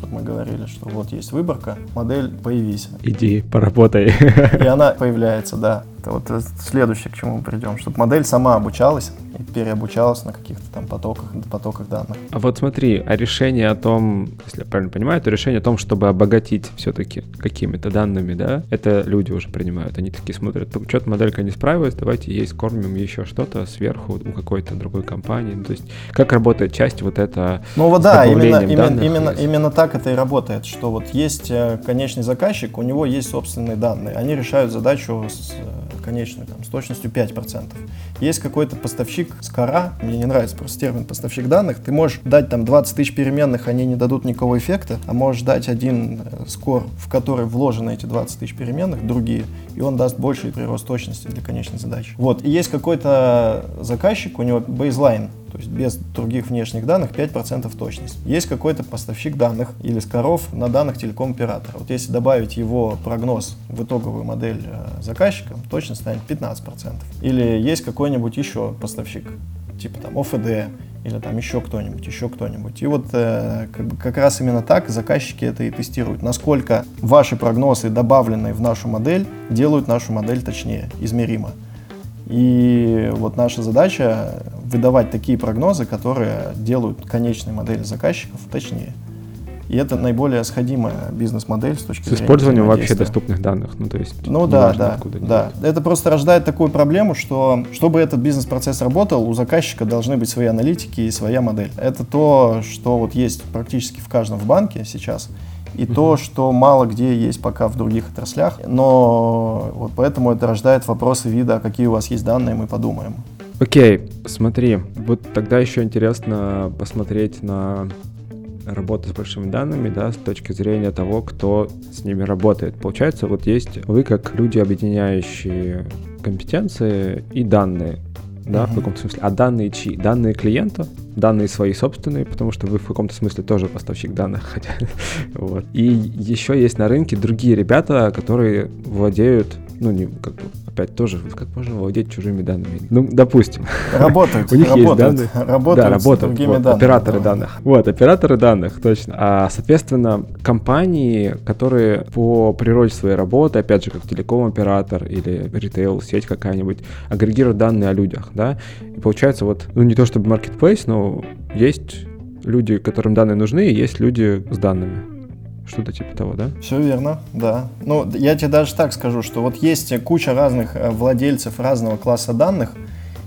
чтобы мы говорили, что вот есть выборка, модель появись. Иди, поработай. И она появляется, да. Это вот следующее, к чему мы придем, чтобы модель сама обучалась и переобучалась на каких-то там потоках, потоках данных. А вот смотри, а решение о том, если я правильно понимаю, то решение о том, чтобы обогатить все-таки какими-то данными, да, это люди уже принимают. Они такие смотрят, что-то моделька не справилась, давайте ей скормим еще что-то сверху у какой-то другой компании. Ну, то есть как работает часть вот это Ну вот да, именно, именно, именно, именно так это и работает, что вот есть э, конечный заказчик, у него есть собственные данные, они решают задачу с э, конечную, там, с точностью 5%. Есть какой-то поставщик скора, мне не нравится просто термин поставщик данных, ты можешь дать там 20 тысяч переменных, они не дадут никакого эффекта, а можешь дать один э, скор, в который вложены эти 20 тысяч переменных, другие, и он даст больший прирост точности для конечной задачи. Вот, и есть какой-то заказчик, у него бейзлайн, то есть без других внешних данных 5% точность. Есть какой-то поставщик данных или скоров на данных телеком-оператора. Вот если добавить его прогноз в итоговую модель э, заказчика, точность станет 15%. Или есть какой-нибудь еще поставщик, типа там ОФД, или там еще кто-нибудь, еще кто-нибудь. И вот э, как, бы, как раз именно так заказчики это и тестируют. Насколько ваши прогнозы, добавленные в нашу модель, делают нашу модель точнее, измеримо. И вот наша задача выдавать такие прогнозы, которые делают конечные модели заказчиков точнее. И это наиболее сходимая бизнес-модель с точки с зрения использованием вообще доступных данных. Ну, то есть ну да, да, да. Это просто рождает такую проблему, что чтобы этот бизнес-процесс работал, у заказчика должны быть свои аналитики и своя модель. Это то, что вот есть практически в каждом в банке сейчас и uh-huh. то, что мало где есть пока в других отраслях. Но вот поэтому это рождает вопросы вида, а какие у вас есть данные, мы подумаем. Окей, смотри, вот тогда еще интересно посмотреть на работу с большими данными, да, с точки зрения того, кто с ними работает. Получается, вот есть вы как люди, объединяющие компетенции и данные да, uh-huh. в каком-то смысле. А данные чьи? Данные клиента, данные свои собственные, потому что вы в каком-то смысле тоже поставщик данных, хотя, вот. И еще есть на рынке другие ребята, которые владеют, ну, не, как бы, опять тоже, как можно владеть чужими данными? Ну, допустим. Работают. У них есть данные. Работают да, работают. С другими вот, данными. Операторы да. данных. Вот, операторы данных, точно. А, соответственно, компании, которые по природе своей работы, опять же, как телеком-оператор или ритейл-сеть какая-нибудь, агрегируют данные о людях, да, и получается вот, ну, не то чтобы marketplace, но есть люди, которым данные нужны, и есть люди с данными. Что-то типа того, да? Все верно, да. Ну, я тебе даже так скажу, что вот есть куча разных э, владельцев разного класса данных,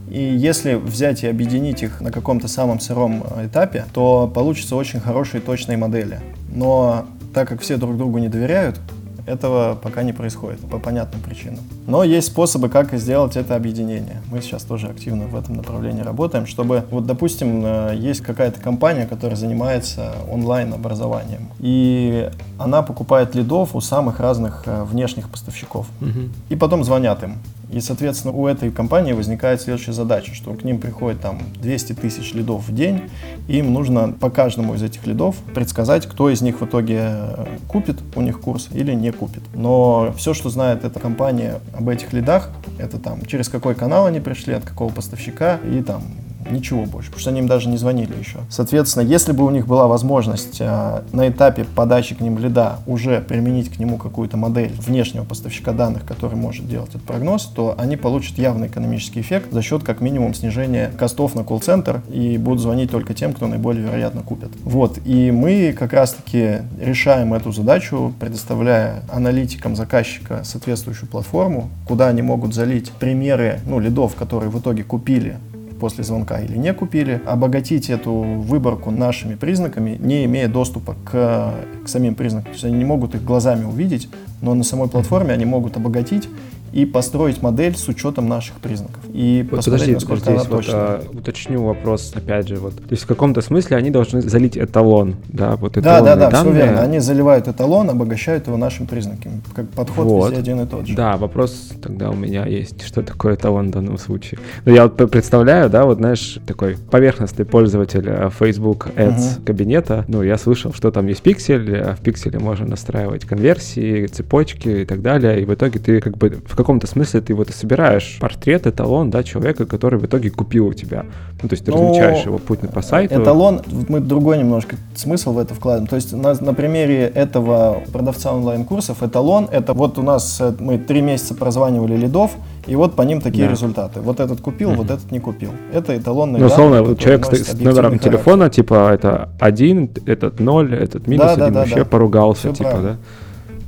и если взять и объединить их на каком-то самом сыром э, этапе, то получится очень хорошие точные модели. Но так как все друг другу не доверяют, этого пока не происходит по понятным причинам. Но есть способы, как сделать это объединение. Мы сейчас тоже активно в этом направлении работаем, чтобы, вот, допустим, э, есть какая-то компания, которая занимается онлайн-образованием, и она покупает лидов у самых разных э, внешних поставщиков. Угу. И потом звонят им И, соответственно, у этой компании возникает следующая задача, что к ним приходит там 200 тысяч лидов в день, и им нужно по каждому из этих лидов предсказать, кто из них в итоге э, купит у них курс или не купит. Но все, что знает эта компания об этих лидах, это там через какой канал они пришли, от какого поставщика и там Ничего больше, потому что они им даже не звонили еще. Соответственно, если бы у них была возможность э, на этапе подачи к ним лида уже применить к нему какую-то модель внешнего поставщика данных, который может делать этот прогноз, то они получат явный экономический эффект за счет как минимум снижения костов на колл-центр и будут звонить только тем, кто наиболее вероятно купит. Вот, и мы как раз-таки решаем эту задачу, предоставляя аналитикам заказчика соответствующую платформу, куда они могут залить примеры ну, лидов, которые в итоге купили после звонка или не купили, обогатить эту выборку нашими признаками, не имея доступа к, к самим признакам. То есть они не могут их глазами увидеть, но на самой платформе они могут обогатить и построить модель с учетом наших признаков. И вот подожди, насколько здесь вот, а, уточню вопрос, опять же, вот, то есть в каком-то смысле они должны залить эталон, да, вот Да, да, да, данные. все верно. Они заливают эталон, обогащают его нашими признаками. Как подход вот. везде один и тот же. Да, вопрос тогда у меня есть, что такое эталон в данном случае. Ну, я вот представляю, да, вот знаешь, такой поверхностный пользователь э, Facebook Ads угу. кабинета, ну, я слышал, что там есть пиксель, а в пикселе можно настраивать конверсии, цепочки и так далее, и в итоге ты как бы в каком-то смысле ты вот и собираешь портрет, эталон, да, человека, который в итоге купил у тебя. Ну, то есть ты ну, размечаешь его путь по сайту. Эталон, мы другой немножко смысл в это вкладываем. То есть на, на примере этого продавца онлайн-курсов эталон, это вот у нас э, мы три месяца прозванивали лидов, и вот по ним такие да. результаты. Вот этот купил, mm-hmm. вот этот не купил. Это эталонный Ну, условно, человек с, с номером характер. телефона, типа, это один, этот ноль, этот минус да, один, да, вообще да. поругался, Все типа, правильно.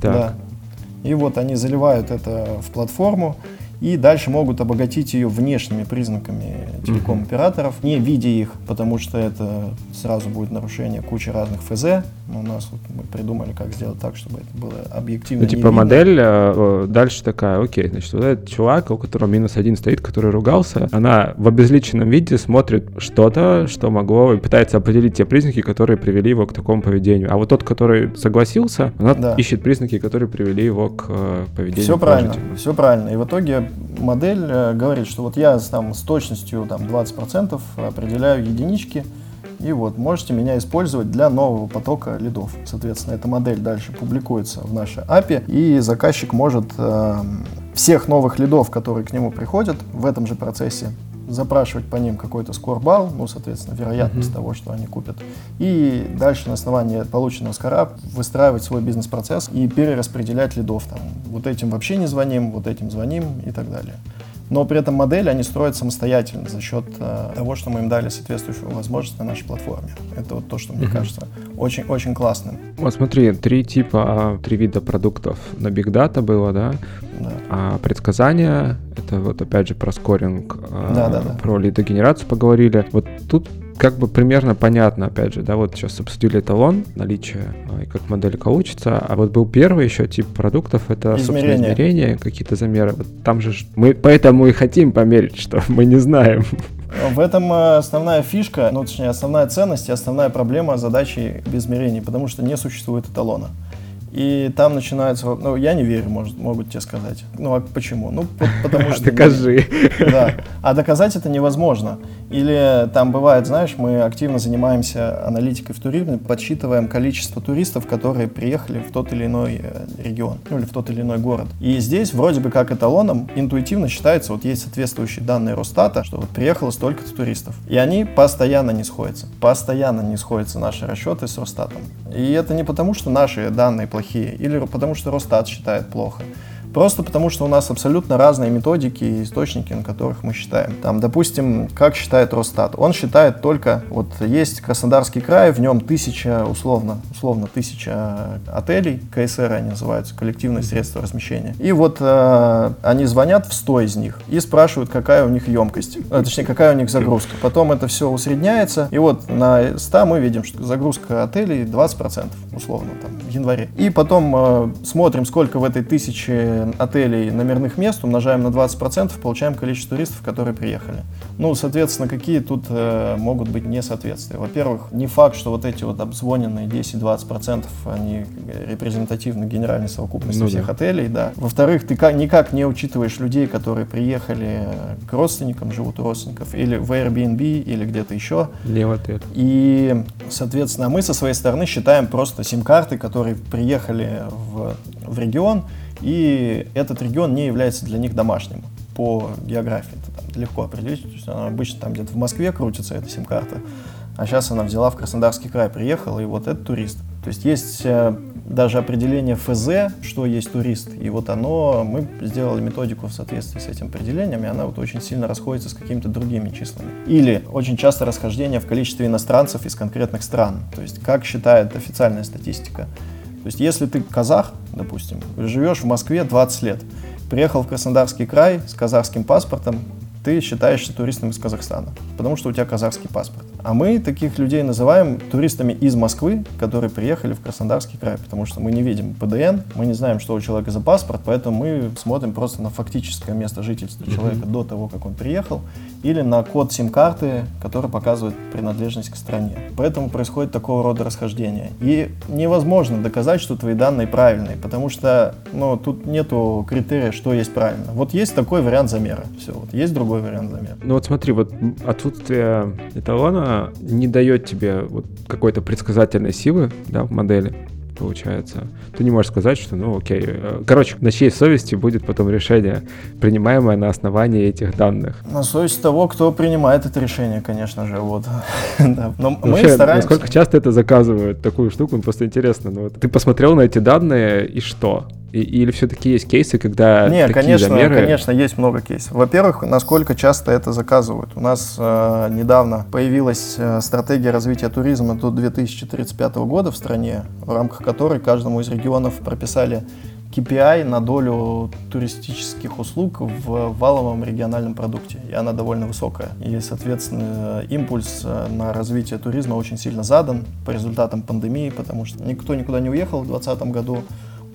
да? Так. Да. И вот они заливают это в платформу и дальше могут обогатить ее внешними признаками телеком-операторов, не видя их, потому что это сразу будет нарушение кучи разных ФЗ. У нас вот мы придумали, как сделать так, чтобы это было объективно. Ну, типа модель э, дальше такая, окей, значит, вот этот чувак, у которого минус один стоит, который ругался, она в обезличенном виде смотрит что-то, что могло, и пытается определить те признаки, которые привели его к такому поведению. А вот тот, который согласился, она да. ищет признаки, которые привели его к э, поведению. Все правильно, все правильно. И в итоге модель э, говорит, что вот я там, с точностью там, 20% определяю единички, и вот можете меня использовать для нового потока лидов. Соответственно, эта модель дальше публикуется в нашей API, и заказчик может э, всех новых лидов, которые к нему приходят в этом же процессе, запрашивать по ним какой-то скорбал, ну, соответственно, вероятность mm-hmm. того, что они купят. И дальше на основании полученного скора выстраивать свой бизнес-процесс и перераспределять лидов. Там, вот этим вообще не звоним, вот этим звоним и так далее но при этом модели они строят самостоятельно за счет э, того, что мы им дали соответствующую возможность на нашей платформе. Это вот то, что мне uh-huh. кажется очень-очень классным. Вот смотри, три типа, а, три вида продуктов на Big Data было, да? Да. А предсказания, это вот опять же про скоринг, да, да, да. про лидогенерацию поговорили. Вот тут как бы примерно понятно, опять же, да, вот сейчас обсудили эталон, наличие а, и как модель учится, а вот был первый еще тип продуктов, это, измерения. собственно, измерения, какие-то замеры. Вот там же мы поэтому и хотим померить, что мы не знаем. В этом э, основная фишка, ну, точнее, основная ценность и основная проблема задачи без измерений, потому что не существует эталона. И там начинается, ну, я не верю, может, могут тебе сказать. Ну, а почему? Ну, потому что... Докажи. Да. А доказать это невозможно. Или там бывает, знаешь, мы активно занимаемся аналитикой в туризме, подсчитываем количество туристов, которые приехали в тот или иной э, регион, ну, или в тот или иной город. И здесь вроде бы как эталоном интуитивно считается, вот есть соответствующие данные Росстата, что вот приехало столько-то туристов. И они постоянно не сходятся. Постоянно не сходятся наши расчеты с Росстатом. И это не потому, что наши данные плохие, плохие, или потому что Росстат считает плохо. Просто потому, что у нас абсолютно разные методики и источники, на которых мы считаем. Там, допустим, как считает Росстат? Он считает только, вот есть Краснодарский край, в нем тысяча, условно, условно тысяча отелей, КСР они называются, коллективные средства размещения. И вот э, они звонят в 100 из них и спрашивают, какая у них емкость, э, точнее, какая у них загрузка. Потом это все усредняется, и вот на 100 мы видим, что загрузка отелей 20%, условно, там, январе. И потом э, смотрим, сколько в этой тысяче отелей номерных мест, умножаем на 20%, получаем количество туристов, которые приехали. Ну, соответственно, какие тут э, могут быть несоответствия? Во-первых, не факт, что вот эти вот обзвоненные 10-20% они репрезентативны генеральной совокупности ну, всех да. отелей, да. Во-вторых, ты как, никак не учитываешь людей, которые приехали к родственникам, живут у родственников, или в Airbnb, или где-то еще. Не в отель. И, соответственно, мы со своей стороны считаем просто сим-карты, которые приехали в, в регион, и этот регион не является для них домашним по географии. Это там легко определить. То есть она обычно там где-то в Москве крутится, эта сим-карта. А сейчас она взяла в Краснодарский край, приехала, и вот это турист. То есть есть э, даже определение ФЗ, что есть турист. И вот оно, мы сделали методику в соответствии с этим определением, и она вот очень сильно расходится с какими-то другими числами. Или очень часто расхождение в количестве иностранцев из конкретных стран. То есть как считает официальная статистика. То есть если ты казах, допустим, живешь в Москве 20 лет, приехал в Краснодарский край с казахским паспортом, ты считаешься туристом из Казахстана, потому что у тебя казахский паспорт. А мы таких людей называем туристами из Москвы, которые приехали в Краснодарский край, потому что мы не видим ПДН, мы не знаем, что у человека за паспорт, поэтому мы смотрим просто на фактическое место жительства человека mm-hmm. до того, как он приехал, или на код сим-карты, который показывает принадлежность к стране. Поэтому происходит такого рода расхождение. И невозможно доказать, что твои данные правильные, потому что ну, тут нету критерия, что есть правильно. Вот есть такой вариант замера. Все, вот есть другой вариант замера. Ну вот смотри, вот отсутствие эталона не дает тебе вот какой-то предсказательной силы да, в модели получается. Ты не можешь сказать, что, ну, окей. Э, короче, на чьей совести будет потом решение, принимаемое на основании этих данных? На совесть того, кто принимает это решение, конечно же, вот. да. Но Вообще, мы стараемся... Насколько часто это заказывают, такую штуку, просто интересно. Ну, вот, ты посмотрел на эти данные, и что? Или все-таки есть кейсы, когда Не, такие конечно, замеры... конечно, есть много кейсов. Во-первых, насколько часто это заказывают. У нас э, недавно появилась э, стратегия развития туризма до 2035 года в стране, в рамках которой каждому из регионов прописали KPI на долю туристических услуг в валовом региональном продукте. И она довольно высокая. И, соответственно, импульс э, на развитие туризма очень сильно задан по результатам пандемии, потому что никто никуда не уехал в 2020 году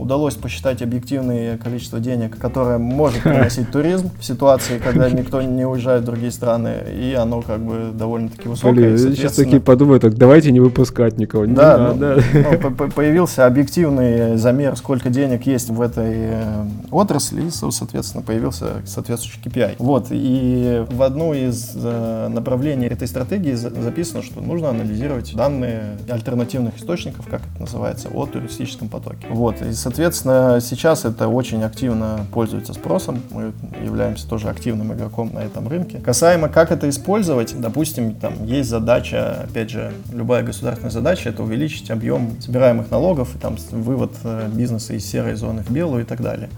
удалось посчитать объективное количество денег, которое может приносить туризм в ситуации, когда никто не уезжает в другие страны, и оно как бы довольно-таки высокое. Блин, сейчас такие подумают, так давайте не выпускать никого. Не да, надо. Ну, ну, появился объективный замер, сколько денег есть в этой э, отрасли, и, соответственно, появился соответствующий KPI. Вот, и в одну из э, направлений этой стратегии записано, что нужно анализировать данные альтернативных источников, как это называется, о туристическом потоке. Вот, и, Соответственно, сейчас это очень активно пользуется спросом. Мы являемся тоже активным игроком на этом рынке. Касаемо, как это использовать, допустим, там есть задача, опять же, любая государственная задача, это увеличить объем собираемых налогов, и там вывод э, бизнеса из серой зоны в белую и так далее.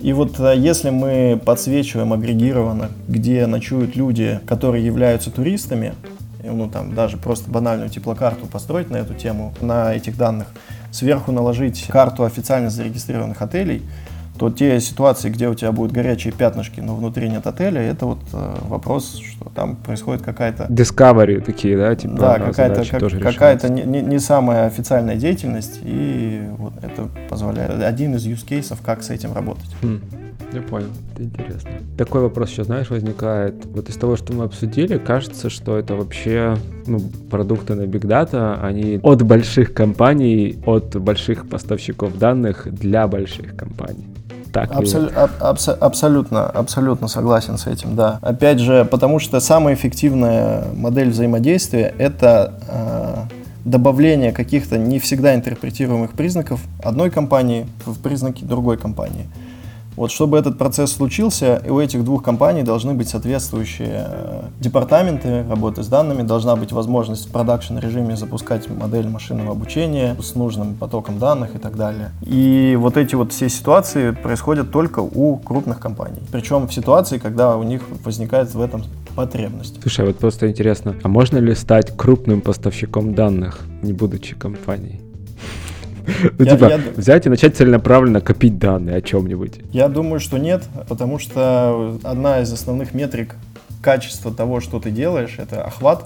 И вот э, если мы подсвечиваем агрегированно, где ночуют люди, которые являются туристами, ну там даже просто банальную теплокарту построить на эту тему, на этих данных, сверху наложить карту официально зарегистрированных отелей, то те ситуации, где у тебя будут горячие пятнышки, но внутри нет отеля, это вот э, вопрос, что там происходит какая-то... Discovery такие, да? Типа, да, какая-то, как, какая-то не, не, не самая официальная деятельность, и вот это позволяет... Один из use cases, как с этим работать. Хм. Я понял, это интересно. Такой вопрос еще, знаешь, возникает. Вот из того, что мы обсудили, кажется, что это вообще ну, продукты на Big Data, они от больших компаний, от больших поставщиков данных для больших компаний. Так Абсол- аб- абс- абсолютно, абсолютно согласен с этим, да. Опять же, потому что самая эффективная модель взаимодействия — это э, добавление каких-то не всегда интерпретируемых признаков одной компании в признаки другой компании. Вот чтобы этот процесс случился, у этих двух компаний должны быть соответствующие э, департаменты работы с данными, должна быть возможность в продакшн режиме запускать модель машинного обучения с нужным потоком данных и так далее. И вот эти вот все ситуации происходят только у крупных компаний. Причем в ситуации, когда у них возникает в этом потребность. Слушай, а вот просто интересно, а можно ли стать крупным поставщиком данных, не будучи компанией? Ну, типа, взять и начать целенаправленно копить данные о чем-нибудь. Я думаю, что нет, потому что одна из основных метрик качества того, что ты делаешь, это охват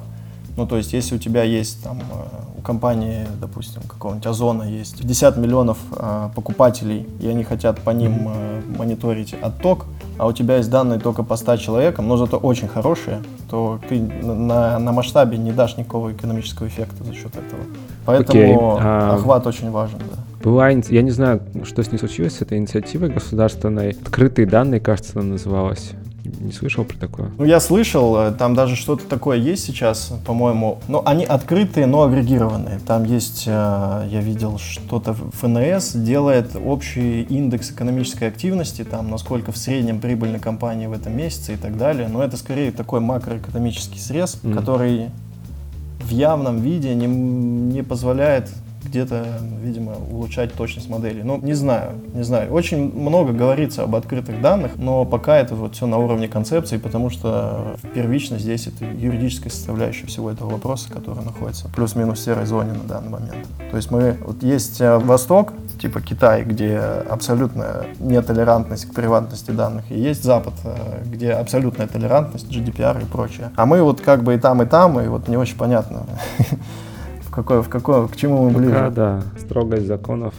Ну, то есть, если у тебя есть там, э, у компании, допустим, какого-нибудь Озона есть 50 миллионов э, покупателей, и они хотят по ним э, мониторить отток, а у тебя есть данные только по 100 человекам, но зато очень хорошие, то ты на, на масштабе не дашь никакого экономического эффекта за счет этого. Поэтому okay. а... охват очень важен, да. Была, я не знаю, что с ней случилось, с этой инициативой государственной. Открытые данные, кажется, она называлась. Не слышал про такое? Ну, я слышал, э, там даже что-то такое есть сейчас, по-моему. Но они открытые, но агрегированные. Там есть, э, я видел, что-то ФНС делает общий индекс экономической активности, там, насколько в среднем прибыльны компании в этом месяце и так далее. Но это скорее такой макроэкономический срез, mm-hmm. который в явном виде не, не позволяет где-то, видимо, улучшать точность моделей. Ну, не знаю, не знаю. Очень много говорится об открытых данных, но пока это вот все на уровне концепции, потому что первично здесь это юридическая составляющая всего этого вопроса, который находится плюс-минус в серой зоне на данный момент. То есть мы, вот есть э, Восток, типа Китай, где абсолютная нетолерантность к приватности данных, и есть Запад, э, где абсолютная толерантность, GDPR и прочее. А мы вот как бы и там, и там, и вот не очень понятно, в какое, в какое, к чему мы ближе. Да, да, строгость законов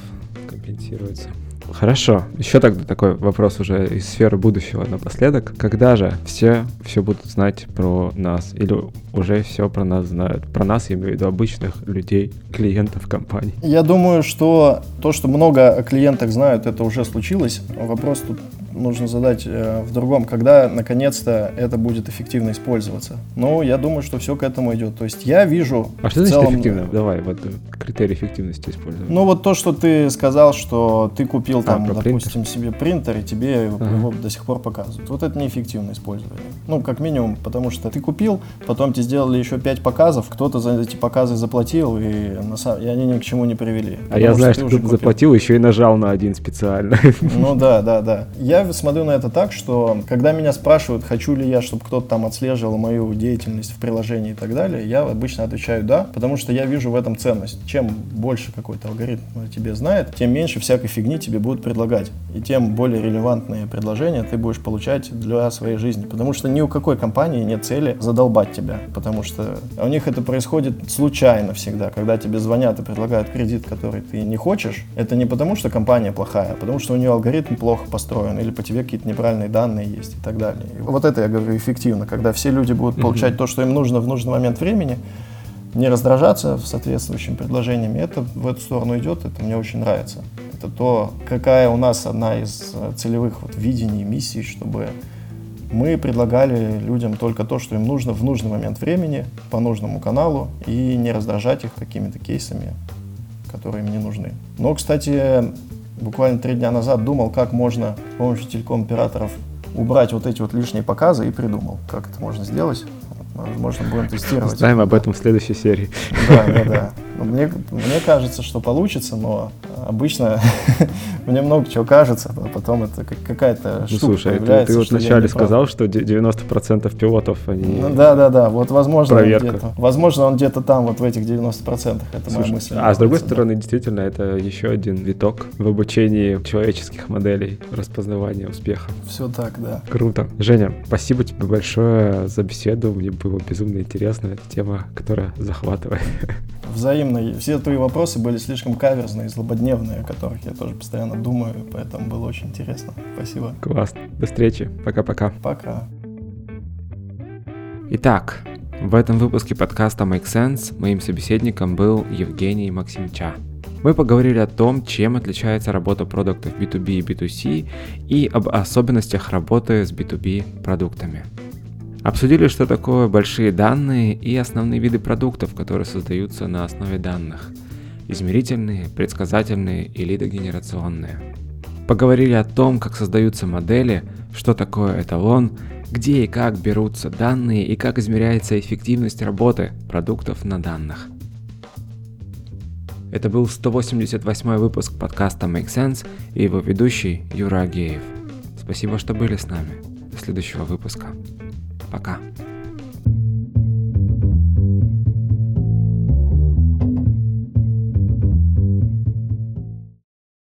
компенсируется. Хорошо. Еще тогда такой вопрос уже из сферы будущего напоследок. Когда же все все будут знать про нас? Или уже все про нас знают? Про нас, я имею в виду обычных людей, клиентов компании. Я думаю, что то, что много о клиентах знают, это уже случилось. Вопрос тут нужно задать э, в другом, когда наконец-то это будет эффективно использоваться. Но я думаю, что все к этому идет. То есть я вижу... А что значит целом... эффективно? Давай, вот критерий эффективности использования. Ну вот то, что ты сказал, что ты купил а, там, допустим, принтер? себе принтер, и тебе ага. его до сих пор показывают. Вот это неэффективное использование. Ну, как минимум, потому что ты купил, потом тебе сделали еще пять показов, кто-то за эти показы заплатил, и, на самом... и они ни к чему не привели. А я знаю, что кто-то заплатил, еще и нажал на один специально. Ну да, да, да. Я смотрю на это так, что когда меня спрашивают, хочу ли я, чтобы кто-то там отслеживал мою деятельность в приложении и так далее, я обычно отвечаю да, потому что я вижу в этом ценность. Чем больше какой-то алгоритм тебе знает, тем меньше всякой фигни тебе будут предлагать. И тем более релевантные предложения ты будешь получать для своей жизни. Потому что ни у какой компании нет цели задолбать тебя. Потому что у них это происходит случайно всегда. Когда тебе звонят и предлагают кредит, который ты не хочешь, это не потому, что компания плохая, а потому что у нее алгоритм плохо построен или по тебе какие-то неправильные данные есть и так далее. И вот это, я говорю, эффективно, когда все люди будут получать mm-hmm. то, что им нужно в нужный момент времени, не раздражаться в соответствующими предложениями, это в эту сторону идет, это мне очень нравится. Это то, какая у нас одна из э, целевых вот видений, миссий, чтобы мы предлагали людям только то, что им нужно в нужный момент времени, по нужному каналу, и не раздражать их какими-то кейсами, которые им не нужны. Но, кстати, буквально три дня назад думал, как можно с помощью телеком-операторов убрать вот эти вот лишние показы и придумал, как это можно сделать. Возможно, будем тестировать. Знаем об этом в следующей серии. Да, да, да. Мне, мне кажется, что получится, но обычно мне много чего кажется, а потом это какая-то ну, штука Слушай, ты, ты вот вначале сказал, что 90% пилотов, они... Ну, да, да, да, вот возможно Проверка. он где-то, возможно, он где-то там, вот в этих 90%, это Слушай, моя мысль. А с другой стороны, действительно, это еще один виток в обучении человеческих моделей распознавания успеха. Все так, да. Круто. Женя, спасибо тебе большое за беседу, мне было безумно интересно, эта тема, которая захватывает. Взаимно. Все твои вопросы были слишком каверзные, злободневные, о которых я тоже постоянно думаю, поэтому было очень интересно. Спасибо. Класс. До встречи. Пока-пока. Пока. Итак, в этом выпуске подкаста Make Sense моим собеседником был Евгений Максимча. Мы поговорили о том, чем отличается работа продуктов B2B и B2C и об особенностях работы с B2B продуктами. Обсудили, что такое большие данные и основные виды продуктов, которые создаются на основе данных. Измерительные, предсказательные и лидогенерационные. Поговорили о том, как создаются модели, что такое эталон, где и как берутся данные и как измеряется эффективность работы продуктов на данных. Это был 188 выпуск подкаста Make Sense и его ведущий Юра Агеев. Спасибо, что были с нами. До следующего выпуска. Пока.